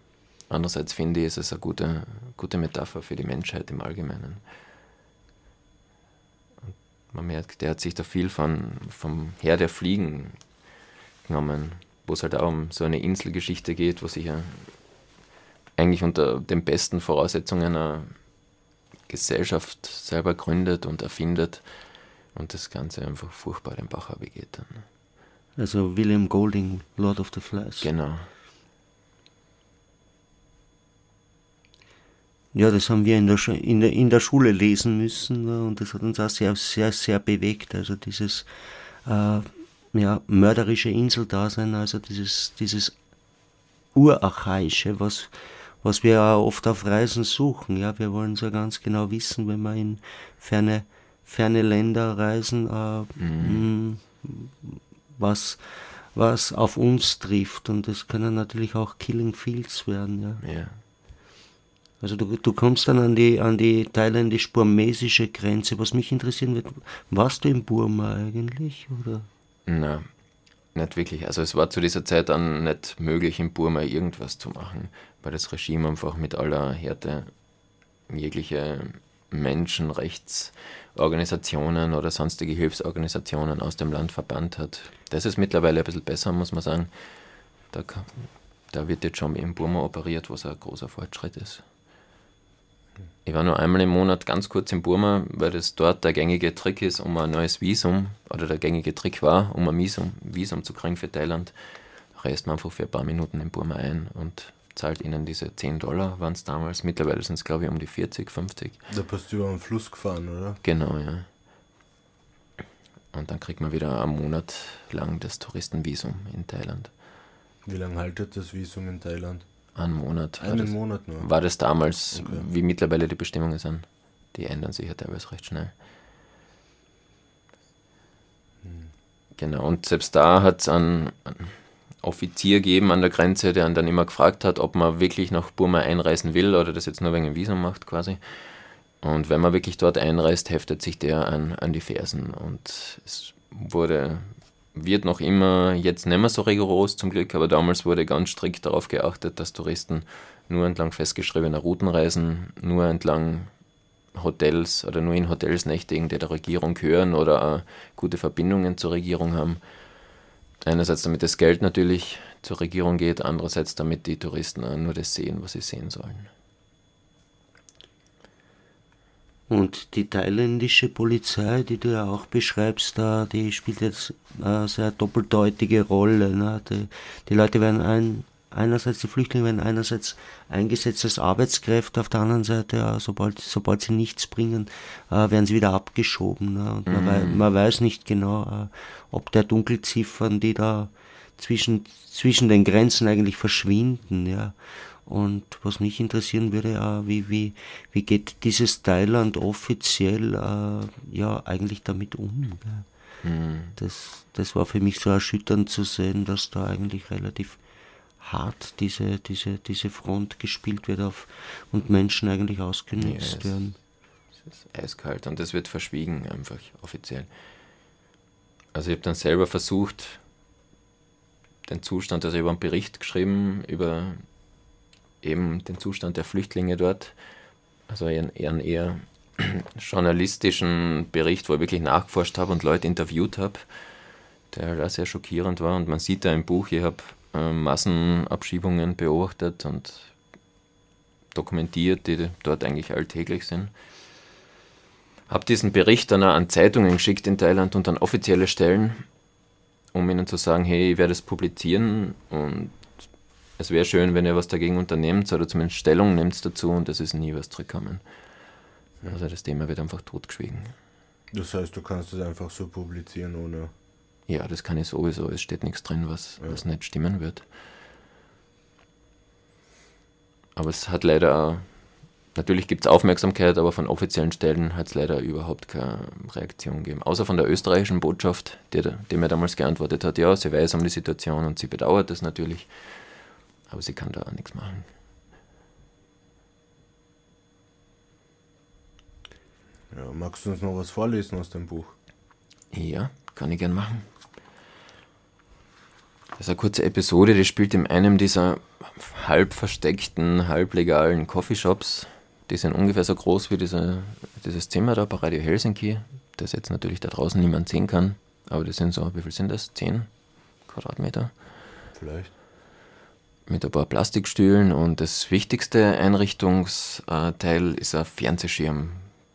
Andererseits finde ich, ist es eine gute, gute Metapher für die Menschheit im Allgemeinen. Und man merkt, der hat sich da viel von, vom Herr der Fliegen genommen, wo es halt auch um so eine Inselgeschichte geht, wo sich ja eigentlich unter den besten Voraussetzungen eine Gesellschaft selber gründet und erfindet und das Ganze einfach furchtbar den Bach begeht dann. Also William Golding, Lord of the Flies. Genau. Ja, das haben wir in der, in der, in der Schule lesen müssen ne, und das hat uns auch sehr, sehr, sehr bewegt. Also dieses äh, ja, mörderische Inseldasein, also dieses, dieses Urarchaische, was was wir auch oft auf Reisen suchen. Ja, wir wollen so ganz genau wissen, wenn wir in ferne, ferne Länder reisen, äh, mhm. Was, was auf uns trifft. Und das können natürlich auch Killing Fields werden. Ja. ja. Also du, du kommst dann an die, an die thailändisch-burmesische Grenze. Was mich interessieren wird, warst du in Burma eigentlich? Oder? Na, nicht wirklich. Also es war zu dieser Zeit dann nicht möglich, in Burma irgendwas zu machen, weil das Regime einfach mit aller Härte jegliche Menschenrechtsorganisationen oder sonstige Hilfsorganisationen aus dem Land verbannt hat. Das ist mittlerweile ein bisschen besser, muss man sagen. Da, da wird jetzt schon in Burma operiert, was ein großer Fortschritt ist. Ich war nur einmal im Monat ganz kurz in Burma, weil das dort der gängige Trick ist, um ein neues Visum, oder der gängige Trick war, um ein Visum, Visum zu kriegen für Thailand. reist man einfach für ein paar Minuten in Burma ein und zahlt ihnen diese 10 Dollar, waren es damals. Mittlerweile sind es, glaube ich, um die 40, 50. Da bist du über den Fluss gefahren, oder? Genau, ja. Und dann kriegt man wieder einen Monat lang das Touristenvisum in Thailand. Wie lange haltet das Visum in Thailand? Einen Monat. Einen das, Monat nur. War das damals, okay. wie mittlerweile die Bestimmungen sind. Die ändern sich ja teilweise recht schnell. Hm. Genau, und selbst da hat es einen, einen, Offizier gegeben an der Grenze, der dann immer gefragt hat, ob man wirklich nach Burma einreisen will oder das jetzt nur wegen dem Visum macht quasi. Und wenn man wirklich dort einreist, heftet sich der an, an die Fersen. Und es wurde wird noch immer, jetzt nicht mehr so rigoros zum Glück, aber damals wurde ganz strikt darauf geachtet, dass Touristen nur entlang festgeschriebener Routen reisen, nur entlang Hotels oder nur in Hotels nächtigen, die der Regierung gehören oder gute Verbindungen zur Regierung haben. Einerseits damit das Geld natürlich zur Regierung geht, andererseits damit die Touristen nur das sehen, was sie sehen sollen. Und die thailändische Polizei, die du ja auch beschreibst, da, die spielt jetzt eine sehr doppeldeutige Rolle. Ne? Die, die Leute werden ein, einerseits, die Flüchtlinge werden einerseits eingesetzt als Arbeitskräfte, auf der anderen Seite, ja, sobald, sobald sie nichts bringen, äh, werden sie wieder abgeschoben. Ne? Und man, wei mhm. man, weiß nicht genau, äh, ob der Dunkelziffern, die da zwischen, zwischen den Grenzen eigentlich verschwinden, ja, und was mich interessieren würde, äh, wie, wie, wie geht dieses Thailand offiziell äh, ja eigentlich damit um? Mhm. Das, das war für mich so erschütternd zu sehen, dass da eigentlich relativ hart diese, diese, diese Front gespielt wird auf, und Menschen eigentlich ausgenutzt ja, werden. Das ist eiskalt und das wird verschwiegen, einfach offiziell. Also ich habe dann selber versucht, den Zustand, also über einen Bericht geschrieben, über eben den Zustand der Flüchtlinge dort. Also einen, einen eher *clears throat* journalistischen Bericht, wo ich wirklich nachgeforscht habe und Leute interviewt habe, der halt auch sehr schockierend war. Und man sieht da im Buch, ich habe äh, Massenabschiebungen beobachtet und dokumentiert, die dort eigentlich alltäglich sind. Habe diesen Bericht dann auch an Zeitungen geschickt in Thailand und an offizielle Stellen, um ihnen zu sagen, hey, ich werde es publizieren und es wäre schön, wenn ihr was dagegen unternehmt oder zumindest Stellung nimmt dazu und es ist nie was zurückgekommen. Also das Thema wird einfach totgeschwiegen. Das heißt, du kannst es einfach so publizieren ohne. Ja, das kann ich sowieso. Es steht nichts drin, was, ja. was nicht stimmen wird. Aber es hat leider, natürlich gibt es Aufmerksamkeit, aber von offiziellen Stellen hat es leider überhaupt keine Reaktion gegeben. Außer von der österreichischen Botschaft, die, die mir damals geantwortet hat, ja, sie weiß um die Situation und sie bedauert das natürlich, aber sie kann da auch nichts machen. Ja, magst du uns noch was vorlesen aus dem Buch? Ja, kann ich gern machen. Das ist eine kurze Episode, die spielt in einem dieser halb versteckten, halblegalen Coffeeshops. Die sind ungefähr so groß wie diese, dieses Zimmer da bei Radio Helsinki, das jetzt natürlich da draußen niemand sehen kann. Aber das sind so, wie viel sind das? Zehn Quadratmeter? Vielleicht. Mit ein paar Plastikstühlen und das wichtigste Einrichtungsteil ist ein Fernsehschirm,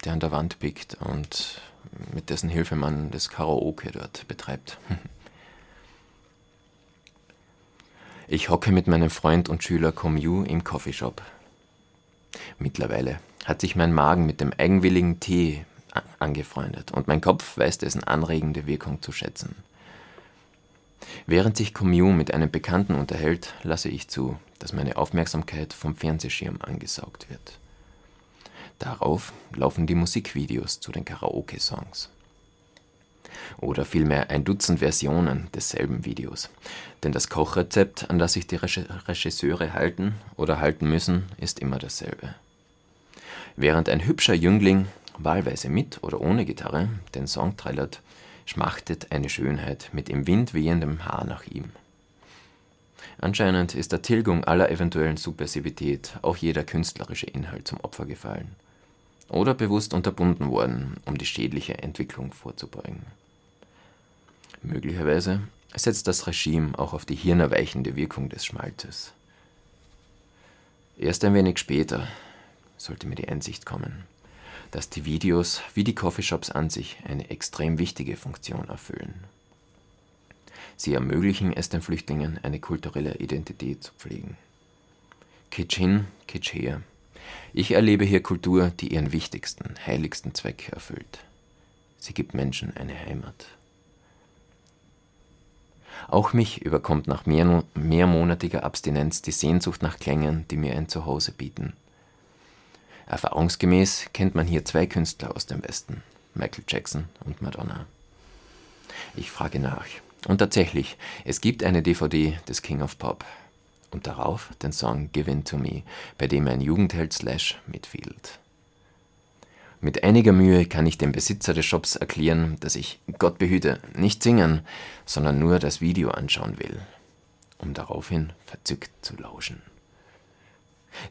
der an der Wand biegt und mit dessen Hilfe man das Karaoke dort betreibt. *laughs* Ich hocke mit meinem Freund und Schüler Comyu im Coffeeshop. Mittlerweile hat sich mein Magen mit dem eigenwilligen Tee angefreundet und mein Kopf weiß dessen anregende Wirkung zu schätzen. Während sich Comyu mit einem Bekannten unterhält, lasse ich zu, dass meine Aufmerksamkeit vom Fernsehschirm angesaugt wird. Darauf laufen die Musikvideos zu den Karaoke-Songs. Oder vielmehr ein Dutzend Versionen desselben Videos. Denn das Kochrezept, an das sich die Regisseure halten oder halten müssen, ist immer dasselbe. Während ein hübscher Jüngling, wahlweise mit oder ohne Gitarre, den Song trällert, schmachtet eine Schönheit mit im Wind wehendem Haar nach ihm. Anscheinend ist der Tilgung aller eventuellen Subversivität auch jeder künstlerische Inhalt zum Opfer gefallen. Oder bewusst unterbunden worden, um die schädliche Entwicklung vorzubeugen. Möglicherweise setzt das Regime auch auf die hirnerweichende Wirkung des Schmalzes. Erst ein wenig später sollte mir die Einsicht kommen, dass die Videos wie die Coffeeshops an sich eine extrem wichtige Funktion erfüllen. Sie ermöglichen es den Flüchtlingen, eine kulturelle Identität zu pflegen. Kitsch hin, Kitsch her. Ich erlebe hier Kultur, die ihren wichtigsten, heiligsten Zweck erfüllt. Sie gibt Menschen eine Heimat. Auch mich überkommt nach mehr, mehrmonatiger Abstinenz die Sehnsucht nach Klängen, die mir ein Zuhause bieten. Erfahrungsgemäß kennt man hier zwei Künstler aus dem Westen, Michael Jackson und Madonna. Ich frage nach. Und tatsächlich, es gibt eine DVD des King of Pop. Und darauf den Song Given to Me, bei dem ein Jugendheld Slash mitfiedelt. Mit einiger Mühe kann ich dem Besitzer des Shops erklären, dass ich, Gott behüte, nicht singen, sondern nur das Video anschauen will, um daraufhin verzückt zu lauschen.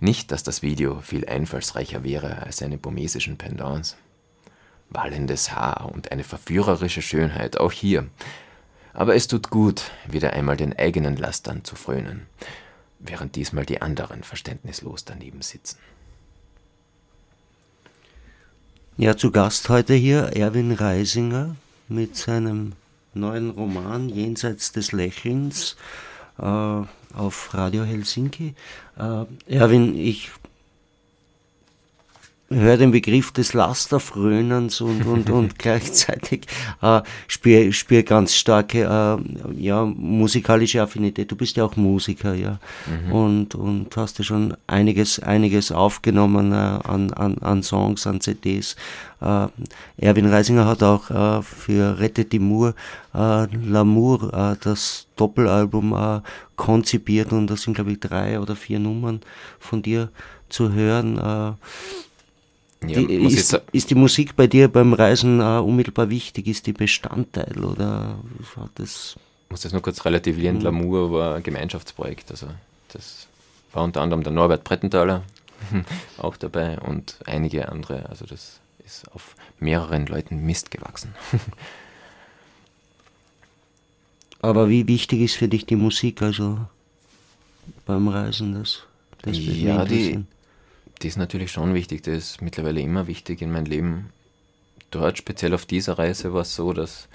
Nicht, dass das Video viel einfallsreicher wäre als seine burmesischen Pendants. Wallendes Haar und eine verführerische Schönheit, auch hier. Aber es tut gut, wieder einmal den eigenen Lastern zu frönen, während diesmal die anderen verständnislos daneben sitzen. Ja, zu Gast heute hier Erwin Reisinger mit seinem neuen Roman Jenseits des Lächelns äh, auf Radio Helsinki. Äh, Erwin, ich höre den Begriff des Lasterfrönens und, und, und *laughs* gleichzeitig äh, spüre spür ganz starke äh, ja, musikalische Affinität. Du bist ja auch Musiker, ja. Mhm. Und, und hast ja schon einiges, einiges aufgenommen äh, an, an, an Songs, an CDs. Äh, Erwin Reisinger hat auch äh, für Rette die Mur äh, L'amour, äh, das Doppelalbum äh, konzipiert und da sind, glaube ich, drei oder vier Nummern von dir zu hören. Äh, Ja, ich ist, ist die Musik bei dir beim Reisen äh, unmittelbar wichtig? Ist die Bestandteil oder schaut das? muss das nur kurz relativieren. Mhm. Lamour war ein Gemeinschaftsprojekt. Also das war unter anderem der Norbert Brettenthaler *laughs* auch dabei und einige andere. Also das ist auf mehreren Leuten Mist gewachsen. *laughs* Aber wie wichtig ist für dich die Musik, also beim Reisen? Das, das Ja, die- Die ist natürlich schon wichtig. Das ist mittlerweile immer wichtig in meinem Leben. Dort, speziell auf dieser Reise, war es so, dass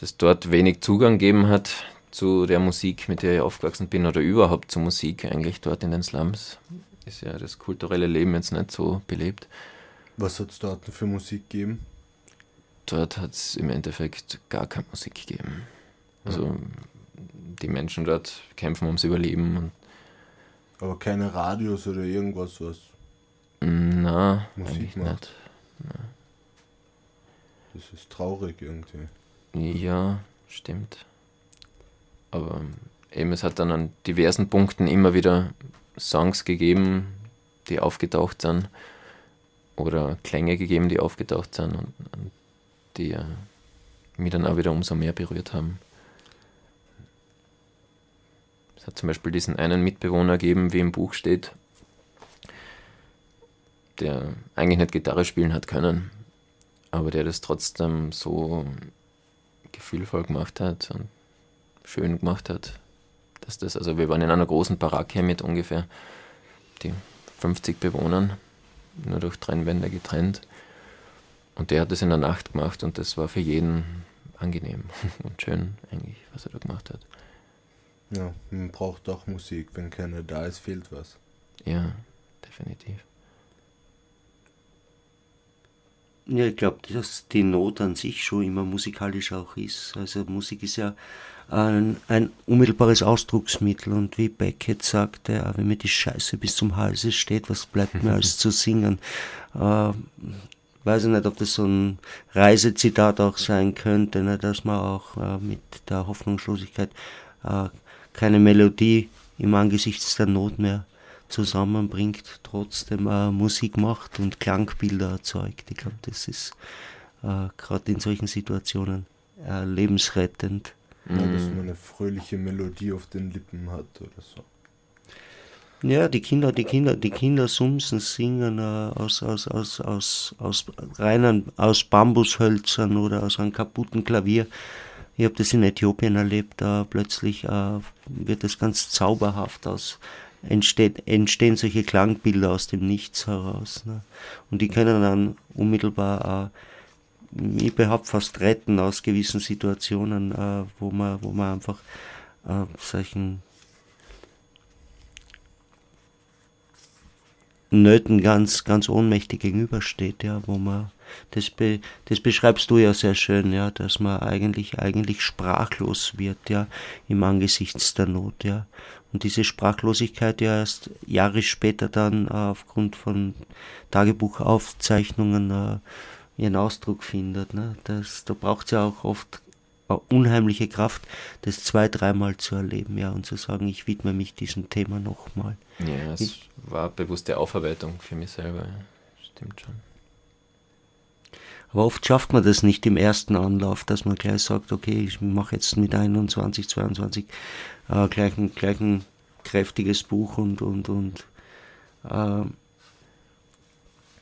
es dort wenig Zugang gegeben hat zu der Musik, mit der ich aufgewachsen bin, oder überhaupt zur Musik eigentlich dort in den Slums. Ist ja das kulturelle Leben jetzt nicht so belebt. Was hat es dort für Musik gegeben? Dort hat es im Endeffekt gar keine Musik gegeben. Also die Menschen dort kämpfen ums Überleben und Aber keine Radios oder irgendwas, was. na, Musik macht. nicht. Das ist traurig irgendwie. Ja, stimmt. Aber eben, es hat dann an diversen Punkten immer wieder Songs gegeben, die aufgetaucht sind. Oder Klänge gegeben, die aufgetaucht sind und, und die äh, mich dann auch wieder umso mehr berührt haben. Es hat zum Beispiel diesen einen Mitbewohner gegeben, wie im Buch steht, der eigentlich nicht Gitarre spielen hat können, aber der das trotzdem so gefühlvoll gemacht hat und schön gemacht hat. Dass das, also wir waren in einer großen Baracke mit ungefähr die 50 Bewohnern, nur durch Trennwände getrennt. Und der hat das in der Nacht gemacht und das war für jeden angenehm *laughs* und schön eigentlich, was er da gemacht hat. Ja, man braucht auch Musik. Wenn keine da ist, fehlt was. Ja, definitiv. Ja, ich glaube, dass die Not an sich schon immer musikalisch auch ist. Also Musik ist ja ein, ein unmittelbares Ausdrucksmittel und wie Beckett sagte, wenn mir die Scheiße bis zum Halse steht, was bleibt mir *laughs* als zu singen? Äh, weiß ich nicht, ob das so ein Reisezitat auch sein könnte, ne, dass man auch äh, mit der Hoffnungslosigkeit äh, keine Melodie im Angesichts der Not mehr zusammenbringt, trotzdem äh, Musik macht und Klangbilder erzeugt. Ich glaube, das ist äh, gerade in solchen Situationen äh, lebensrettend. Ja, dass man eine fröhliche Melodie auf den Lippen hat oder so. Ja, die Kinder, die Kinder, die Kinder sumsen, singen äh, aus, aus, aus, aus, aus reinen, aus Bambushölzern oder aus einem kaputten Klavier. Ich habe das in Äthiopien erlebt, da plötzlich äh, wird das ganz zauberhaft aus, entsteht, entstehen solche Klangbilder aus dem Nichts heraus. Ne? Und die können dann unmittelbar, äh, ich behaupte, fast retten aus gewissen Situationen, äh, wo man, wo man einfach äh, solchen Nöten ganz, ganz ohnmächtig gegenübersteht, ja, wo man, das, be, das beschreibst du ja sehr schön, ja, dass man eigentlich, eigentlich sprachlos wird, ja, im Angesichts der Not, ja. Und diese Sprachlosigkeit ja erst Jahre später dann äh, aufgrund von Tagebuchaufzeichnungen äh, ihren Ausdruck findet, ne. Das, da braucht es ja auch oft eine unheimliche Kraft, das zwei, dreimal zu erleben, ja, und zu sagen, ich widme mich diesem Thema nochmal. Ja, es war bewusste Aufarbeitung für mich selber. ja. Stimmt schon. Aber oft schafft man das nicht im ersten Anlauf, dass man gleich sagt, okay, ich mache jetzt mit 21, 22 äh, gleich, ein, gleich ein kräftiges Buch und, und, und äh,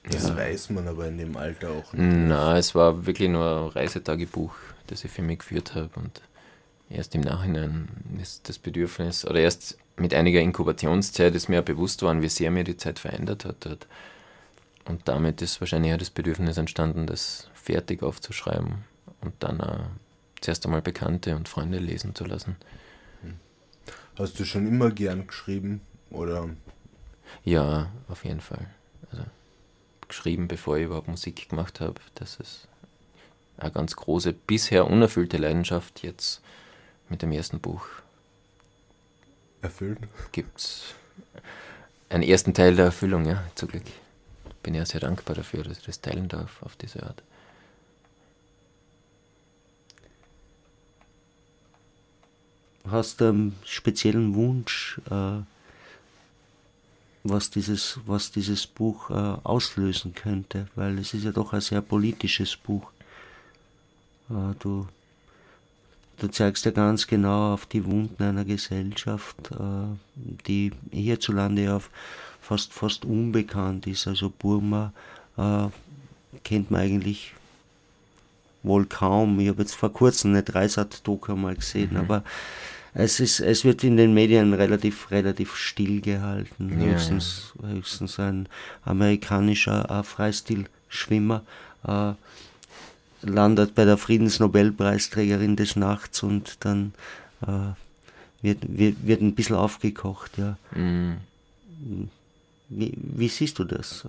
Das Ja. weiß man aber in dem Alter auch nicht. Na, es war wirklich nur ein Reisetagebuch, das ich für mich geführt habe und erst im Nachhinein ist das Bedürfnis, oder erst mit einiger Inkubationszeit ist mir bewusst worden, wie sehr mir die Zeit verändert hat dort. Und damit ist wahrscheinlich auch das Bedürfnis entstanden, das fertig aufzuschreiben und dann auch zuerst einmal Bekannte und Freunde lesen zu lassen. Hast du schon immer gern geschrieben? Oder Ja, auf jeden Fall. Also geschrieben, bevor ich überhaupt Musik gemacht habe. Das ist eine ganz große, bisher unerfüllte Leidenschaft. Jetzt mit dem ersten Buch erfüllt? gibt es einen ersten Teil der Erfüllung, ja, zum Glück. Bin ja sehr dankbar dafür, dass ich das teilen darf auf diese Art. hast du einen speziellen Wunsch, äh, was dieses, was dieses Buch äh, auslösen könnte, weil es ist ja doch ein sehr politisches Buch. Äh, du, du zeigst ja ganz genau auf die Wunden einer Gesellschaft, äh, die hierzulande ja fast, fast unbekannt ist. Also Burma äh, kennt man eigentlich wohl kaum. Ich habe jetzt vor kurzem eine Dreisat-Doku mal gesehen, mhm. aber es, ist, es wird in den Medien relativ, relativ still gehalten. Ja, höchstens, ja. höchstens ein amerikanischer äh, Freistilschwimmer äh, landet bei der Friedensnobelpreisträgerin des Nachts und dann äh, wird, wird, wird ein bisschen aufgekocht. Ja. Mhm. Wie, wie siehst du das?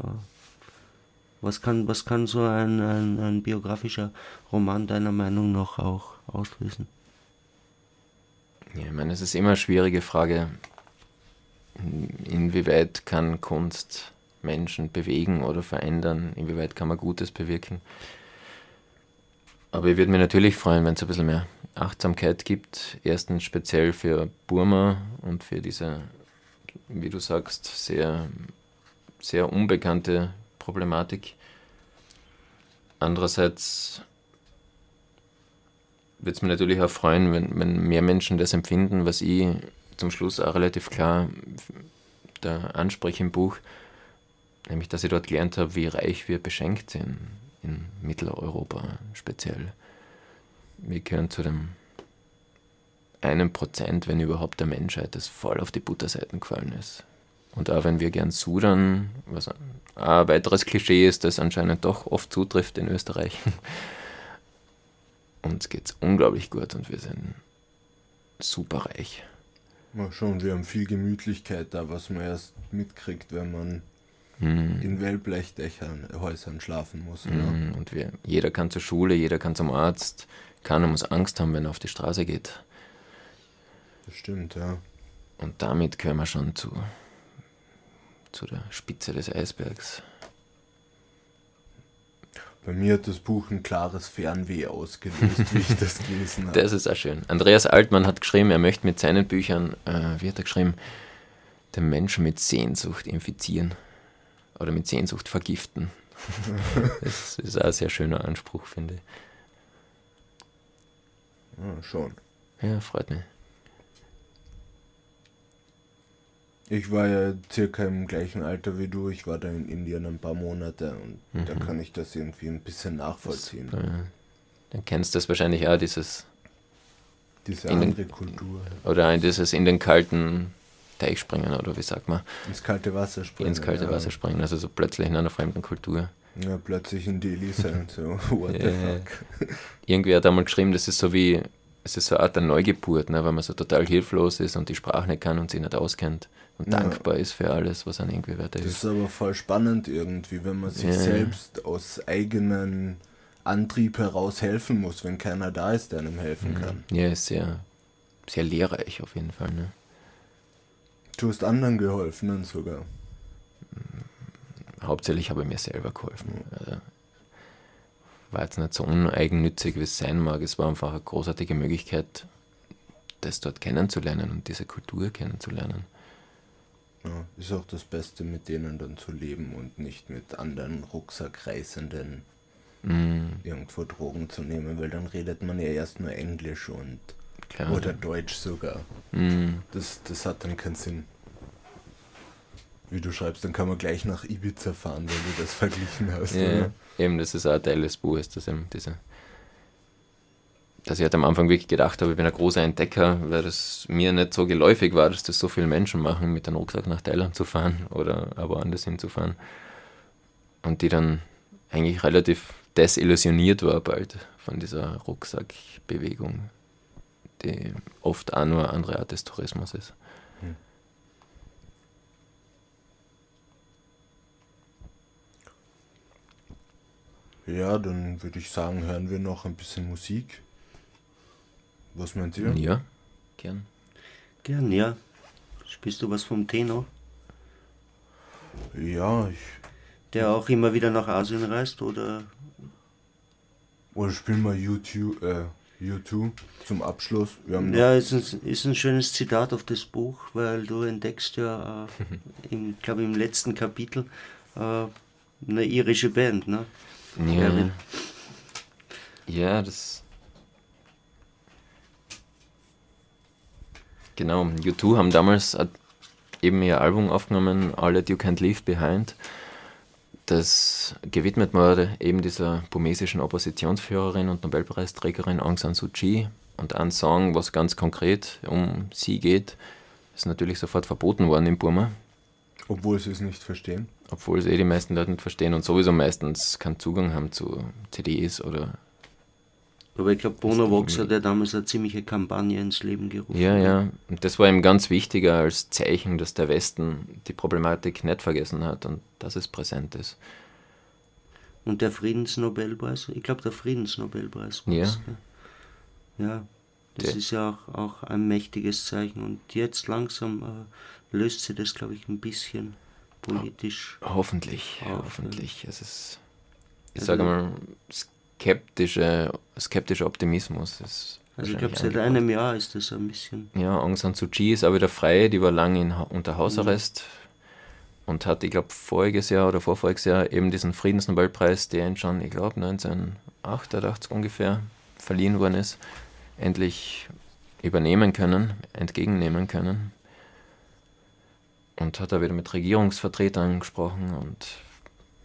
Was kann, was kann so ein, ein, ein biografischer Roman deiner Meinung nach auch auslösen? Ja, ich meine, es ist immer eine schwierige Frage, inwieweit kann Kunst Menschen bewegen oder verändern, inwieweit kann man Gutes bewirken. Aber ich würde mich natürlich freuen, wenn es ein bisschen mehr Achtsamkeit gibt. Erstens speziell für Burma und für diese, wie du sagst, sehr, sehr unbekannte Problematik. Andererseits würde es mich natürlich auch freuen, wenn, wenn mehr Menschen das empfinden, was ich zum Schluss auch relativ klar da anspreche im Buch, nämlich dass ich dort gelernt habe, wie reich wir beschenkt sind in Mitteleuropa speziell. Wir gehören zu dem einen Prozent, wenn überhaupt, der Menschheit, das voll auf die Butterseiten gefallen ist. Und auch wenn wir gern sudern, was ein weiteres Klischee ist, das anscheinend doch oft zutrifft in Österreich, *laughs* uns geht es unglaublich gut und wir sind super reich. Mal schon, wir haben viel Gemütlichkeit da, was man erst mitkriegt, wenn man mm. in Wellblechdächern, Häusern schlafen muss. Mm. Und wir, jeder kann zur Schule, jeder kann zum Arzt, keiner muss Angst haben, wenn er auf die Straße geht. Das stimmt, ja. Und damit können wir schon zu, zu der Spitze des Eisbergs. Bei mir hat das Buch ein klares Fernweh ausgelöst, wie ich *laughs* das gelesen habe. Das ist auch schön. Andreas Altmann hat geschrieben, er möchte mit seinen Büchern, äh, wie hat er geschrieben, den Menschen mit Sehnsucht infizieren oder mit Sehnsucht vergiften. *laughs* das ist auch ein sehr schöner Anspruch, finde ich. Ja, schon. Ja, freut mich. Ich war ja circa im gleichen Alter wie du. Ich war da in Indien ein paar Monate und mhm. da kann ich das irgendwie ein bisschen nachvollziehen. Super, ja. Dann kennst du das wahrscheinlich auch, dieses. Diese andere den, Kultur. Oder dieses in den kalten Teich springen, oder wie sagt man? Ins kalte Wasser springen. Ins kalte ja. Wasser springen, also so plötzlich in einer fremden Kultur. Ja, plötzlich in Delhi sein, so, *laughs* what the fuck. *laughs* Irgendwer hat einmal geschrieben, das ist so wie, es ist so eine Art der Neugeburt, ne, weil man so total hilflos ist und die Sprache nicht kann und sich nicht auskennt und ja. dankbar ist für alles, was an irgendwie weiter ist. Das ist aber voll spannend irgendwie, wenn man sich ja. selbst aus eigenen Antrieb heraus helfen muss, wenn keiner da ist, der einem helfen mhm. kann. Ja, ist sehr, sehr lehrreich auf jeden Fall. Ne? Du hast anderen geholfen dann sogar. Hauptsächlich habe ich mir selber geholfen. Also, war jetzt nicht so uneigennützig, wie es sein mag. Es war einfach eine großartige Möglichkeit, das dort kennenzulernen und diese Kultur kennenzulernen. Ja, ist auch das Beste, mit denen dann zu leben und nicht mit anderen Rucksackreisenden mm. irgendwo Drogen zu nehmen, weil dann redet man ja erst nur Englisch und Klar. oder Deutsch sogar. Mm. Das, das hat dann keinen Sinn. Wie du schreibst, dann kann man gleich nach Ibiza fahren, wenn du das verglichen hast. Ja, eben, das ist auch Teil des Buches, dass eben diese dass ich halt am Anfang wirklich gedacht habe, ich bin ein großer Entdecker, weil das mir nicht so geläufig war, dass das so viele Menschen machen, mit dem Rucksack nach Thailand zu fahren oder aber anders hinzufahren. Und die dann eigentlich relativ desillusioniert war bald von dieser Rucksackbewegung, die oft auch nur eine andere Art des Tourismus ist. Hm. Ja, dann würde ich sagen, hören wir noch ein bisschen Musik. Was meint ihr? Ja, gern. Gern, ja. Spielst du was vom Tenor? Ja, ich. Der auch immer wieder nach Asien reist, oder? Oder spiel mal YouTube, äh, U2 zum Abschluss. Wir haben ja, ist ein, ist ein schönes Zitat auf das Buch, weil du entdeckst ja, äh, *laughs* im, glaube im letzten Kapitel, äh, eine irische Band, ne? Ja, ja das. Genau, U2 haben damals eben ihr Album aufgenommen, All That You Can't Leave Behind das gewidmet wurde eben dieser burmesischen Oppositionsführerin und Nobelpreisträgerin Aung San Suu Kyi. Und ein Song, was ganz konkret um sie geht, ist natürlich sofort verboten worden in Burma. Obwohl sie es nicht verstehen? Obwohl sie eh die meisten Leute nicht verstehen und sowieso meistens keinen Zugang haben zu CDs oder aber ich glaube, Bonovox hat ja damals eine ziemliche Kampagne ins Leben gerufen. Ja, ja. Und das war ihm ganz wichtiger als Zeichen, dass der Westen die Problematik nicht vergessen hat und dass es präsent ist. Und der Friedensnobelpreis, ich glaube, der Friedensnobelpreis. Ja. Ja, das der. ist ja auch, auch ein mächtiges Zeichen. Und jetzt langsam äh, löst sich das, glaube ich, ein bisschen politisch. Hoffentlich, auf, hoffentlich. Es ist, ich also, sage mal, skeptische, skeptischer Optimismus ist. Also ich glaube, seit einem Jahr ist das ein bisschen. Ja, Aung San Suu Kyi ist auch wieder frei, die war lange in, unter Hausarrest mhm. und hat, ich glaube, voriges Jahr oder vorvoriges Jahr eben diesen Friedensnobelpreis, der ihn schon, ich glaube, 1988 ungefähr verliehen worden ist, endlich übernehmen können, entgegennehmen können. Und hat da wieder mit Regierungsvertretern gesprochen und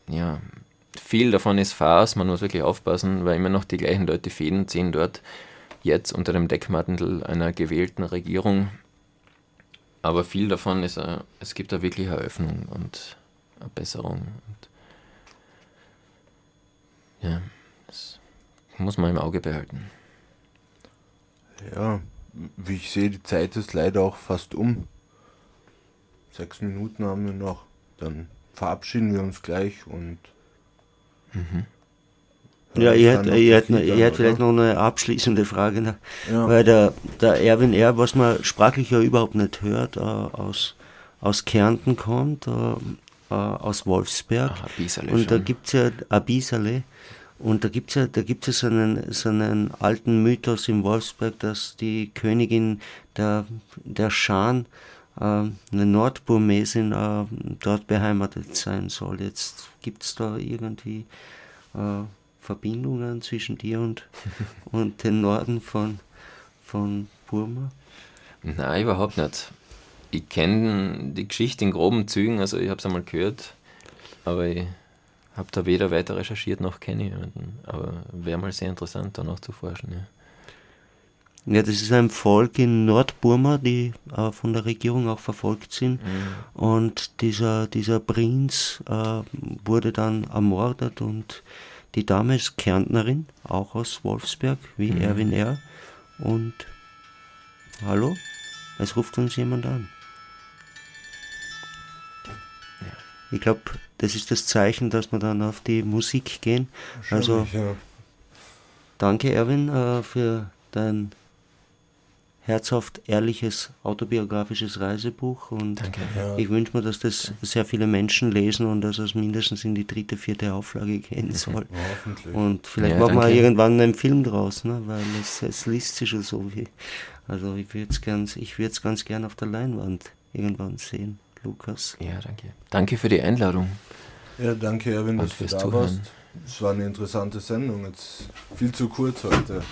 ja, viel davon ist Farce, man muss wirklich aufpassen, weil immer noch die gleichen Leute Fäden ziehen dort, jetzt unter dem Deckmantel einer gewählten Regierung. Aber viel davon ist, äh, es gibt da wirklich Eröffnung und eine Besserung. Und ja, das muss man im Auge behalten. Ja, wie ich sehe, die Zeit ist leider auch fast um. Sechs Minuten haben wir noch. Dann verabschieden wir uns gleich und Mhm. Ja, ich hätte, ich hätte, ich hätte vielleicht noch eine abschließende Frage. Ne? Ja. Weil der, der Erwin R., was man sprachlich ja überhaupt nicht hört, äh, aus, aus Kärnten kommt, äh, äh aus Wolfsberg. Ach, und schon. da gibt es ja Abisale. Und da gibt es ja, da gibt's ja so, einen, so einen alten Mythos in Wolfsberg, dass die Königin der, der Schan eine Nordburmesin äh, dort beheimatet sein soll. Jetzt gibt es da irgendwie äh, Verbindungen zwischen dir und, *laughs* und dem Norden von, von Burma? Nein, überhaupt nicht. Ich kenne die Geschichte in groben Zügen, also ich habe es einmal gehört, aber ich habe da weder weiter recherchiert noch kenne jemanden. Aber wäre mal sehr interessant, da noch zu forschen. Ja. Ja, das ist ein Volk in Nordburma, die äh, von der Regierung auch verfolgt sind. Mhm. Und dieser, dieser Prinz äh, wurde dann ermordet und die Dame ist Kärntnerin, auch aus Wolfsberg, wie mhm. Erwin R. Und hallo, es ruft uns jemand an. Ich glaube, das ist das Zeichen, dass wir dann auf die Musik gehen. Also, ja. danke Erwin äh, für dein herzhaft ehrliches autobiografisches Reisebuch und Danke, ja. ich wünsche mir, dass das sehr viele Menschen lesen und dass es mindestens in die dritte, vierte Auflage gehen soll. Ja, und vielleicht ja, machen wir irgendwann einen Film draus, ne? weil es, es liest sich schon so wie. Also ich würde es ganz, ich würde es ganz gern auf der Leinwand irgendwann sehen, Lukas. Ja, danke. Danke für die Einladung. Ja, danke Erwin, dass du da Zuhören. warst. Es war eine interessante Sendung, jetzt viel zu kurz heute.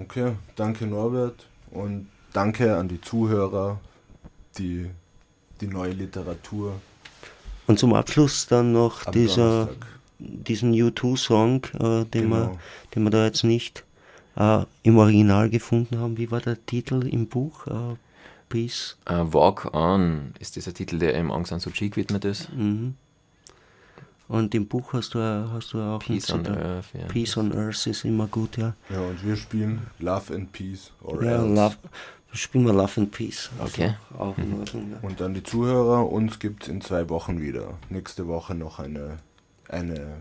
Okay, danke Norbert und danke an die Zuhörer, die, die neue Literatur. Und zum Abschluss dann noch dieser, diesen U2-Song, äh, den, genau. wir, den wir da jetzt nicht äh, im Original gefunden haben. Wie war der Titel im Buch? Äh, Peace? Uh, Walk On ist dieser Titel, der im Aung San Suu Kyi gewidmet ist. Mhm. Und im Buch hast du, hast du auch Peace on Earth. Ja. Peace on Earth ist immer gut, ja. Ja, und wir spielen Love and Peace. Or ja, else. Love, spielen wir Love and Peace. Also okay. Auch in mhm. Ordnung, ja. Und dann die Zuhörer, uns gibt es in zwei Wochen wieder. Nächste Woche noch eine, eine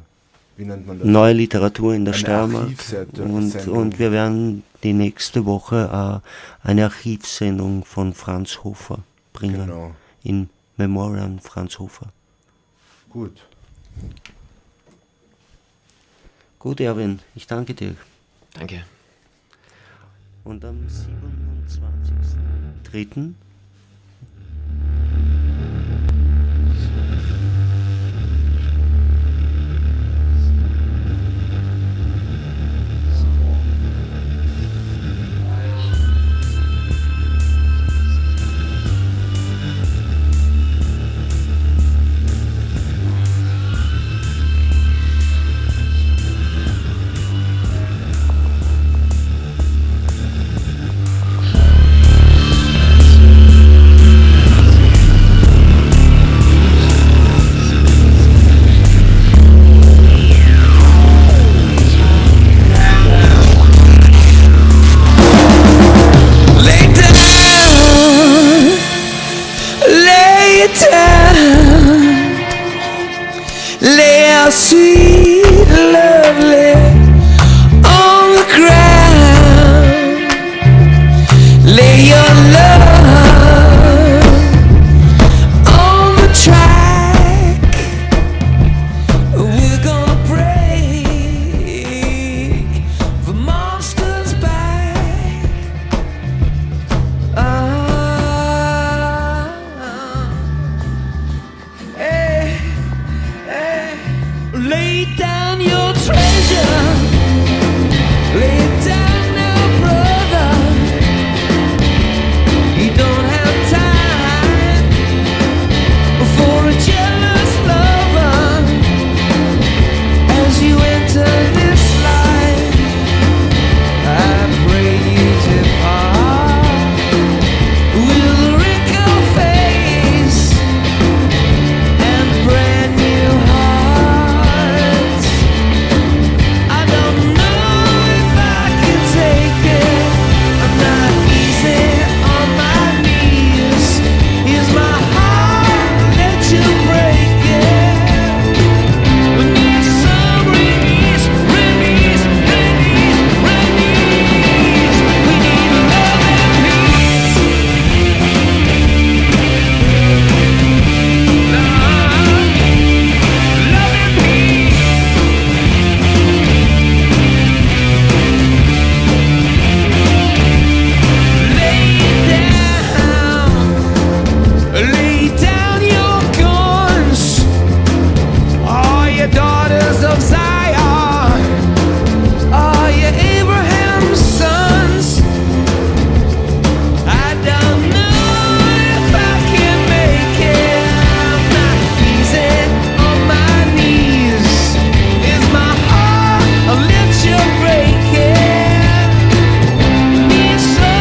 wie nennt man das? Neue Literatur in der Steiermark. Und, und wir werden die nächste Woche äh, eine Archivsendung von Franz Hofer bringen. Genau. In Memoriam Franz Hofer. Gut. Gut, Erwin, ich danke dir. Danke. Und am 27.03.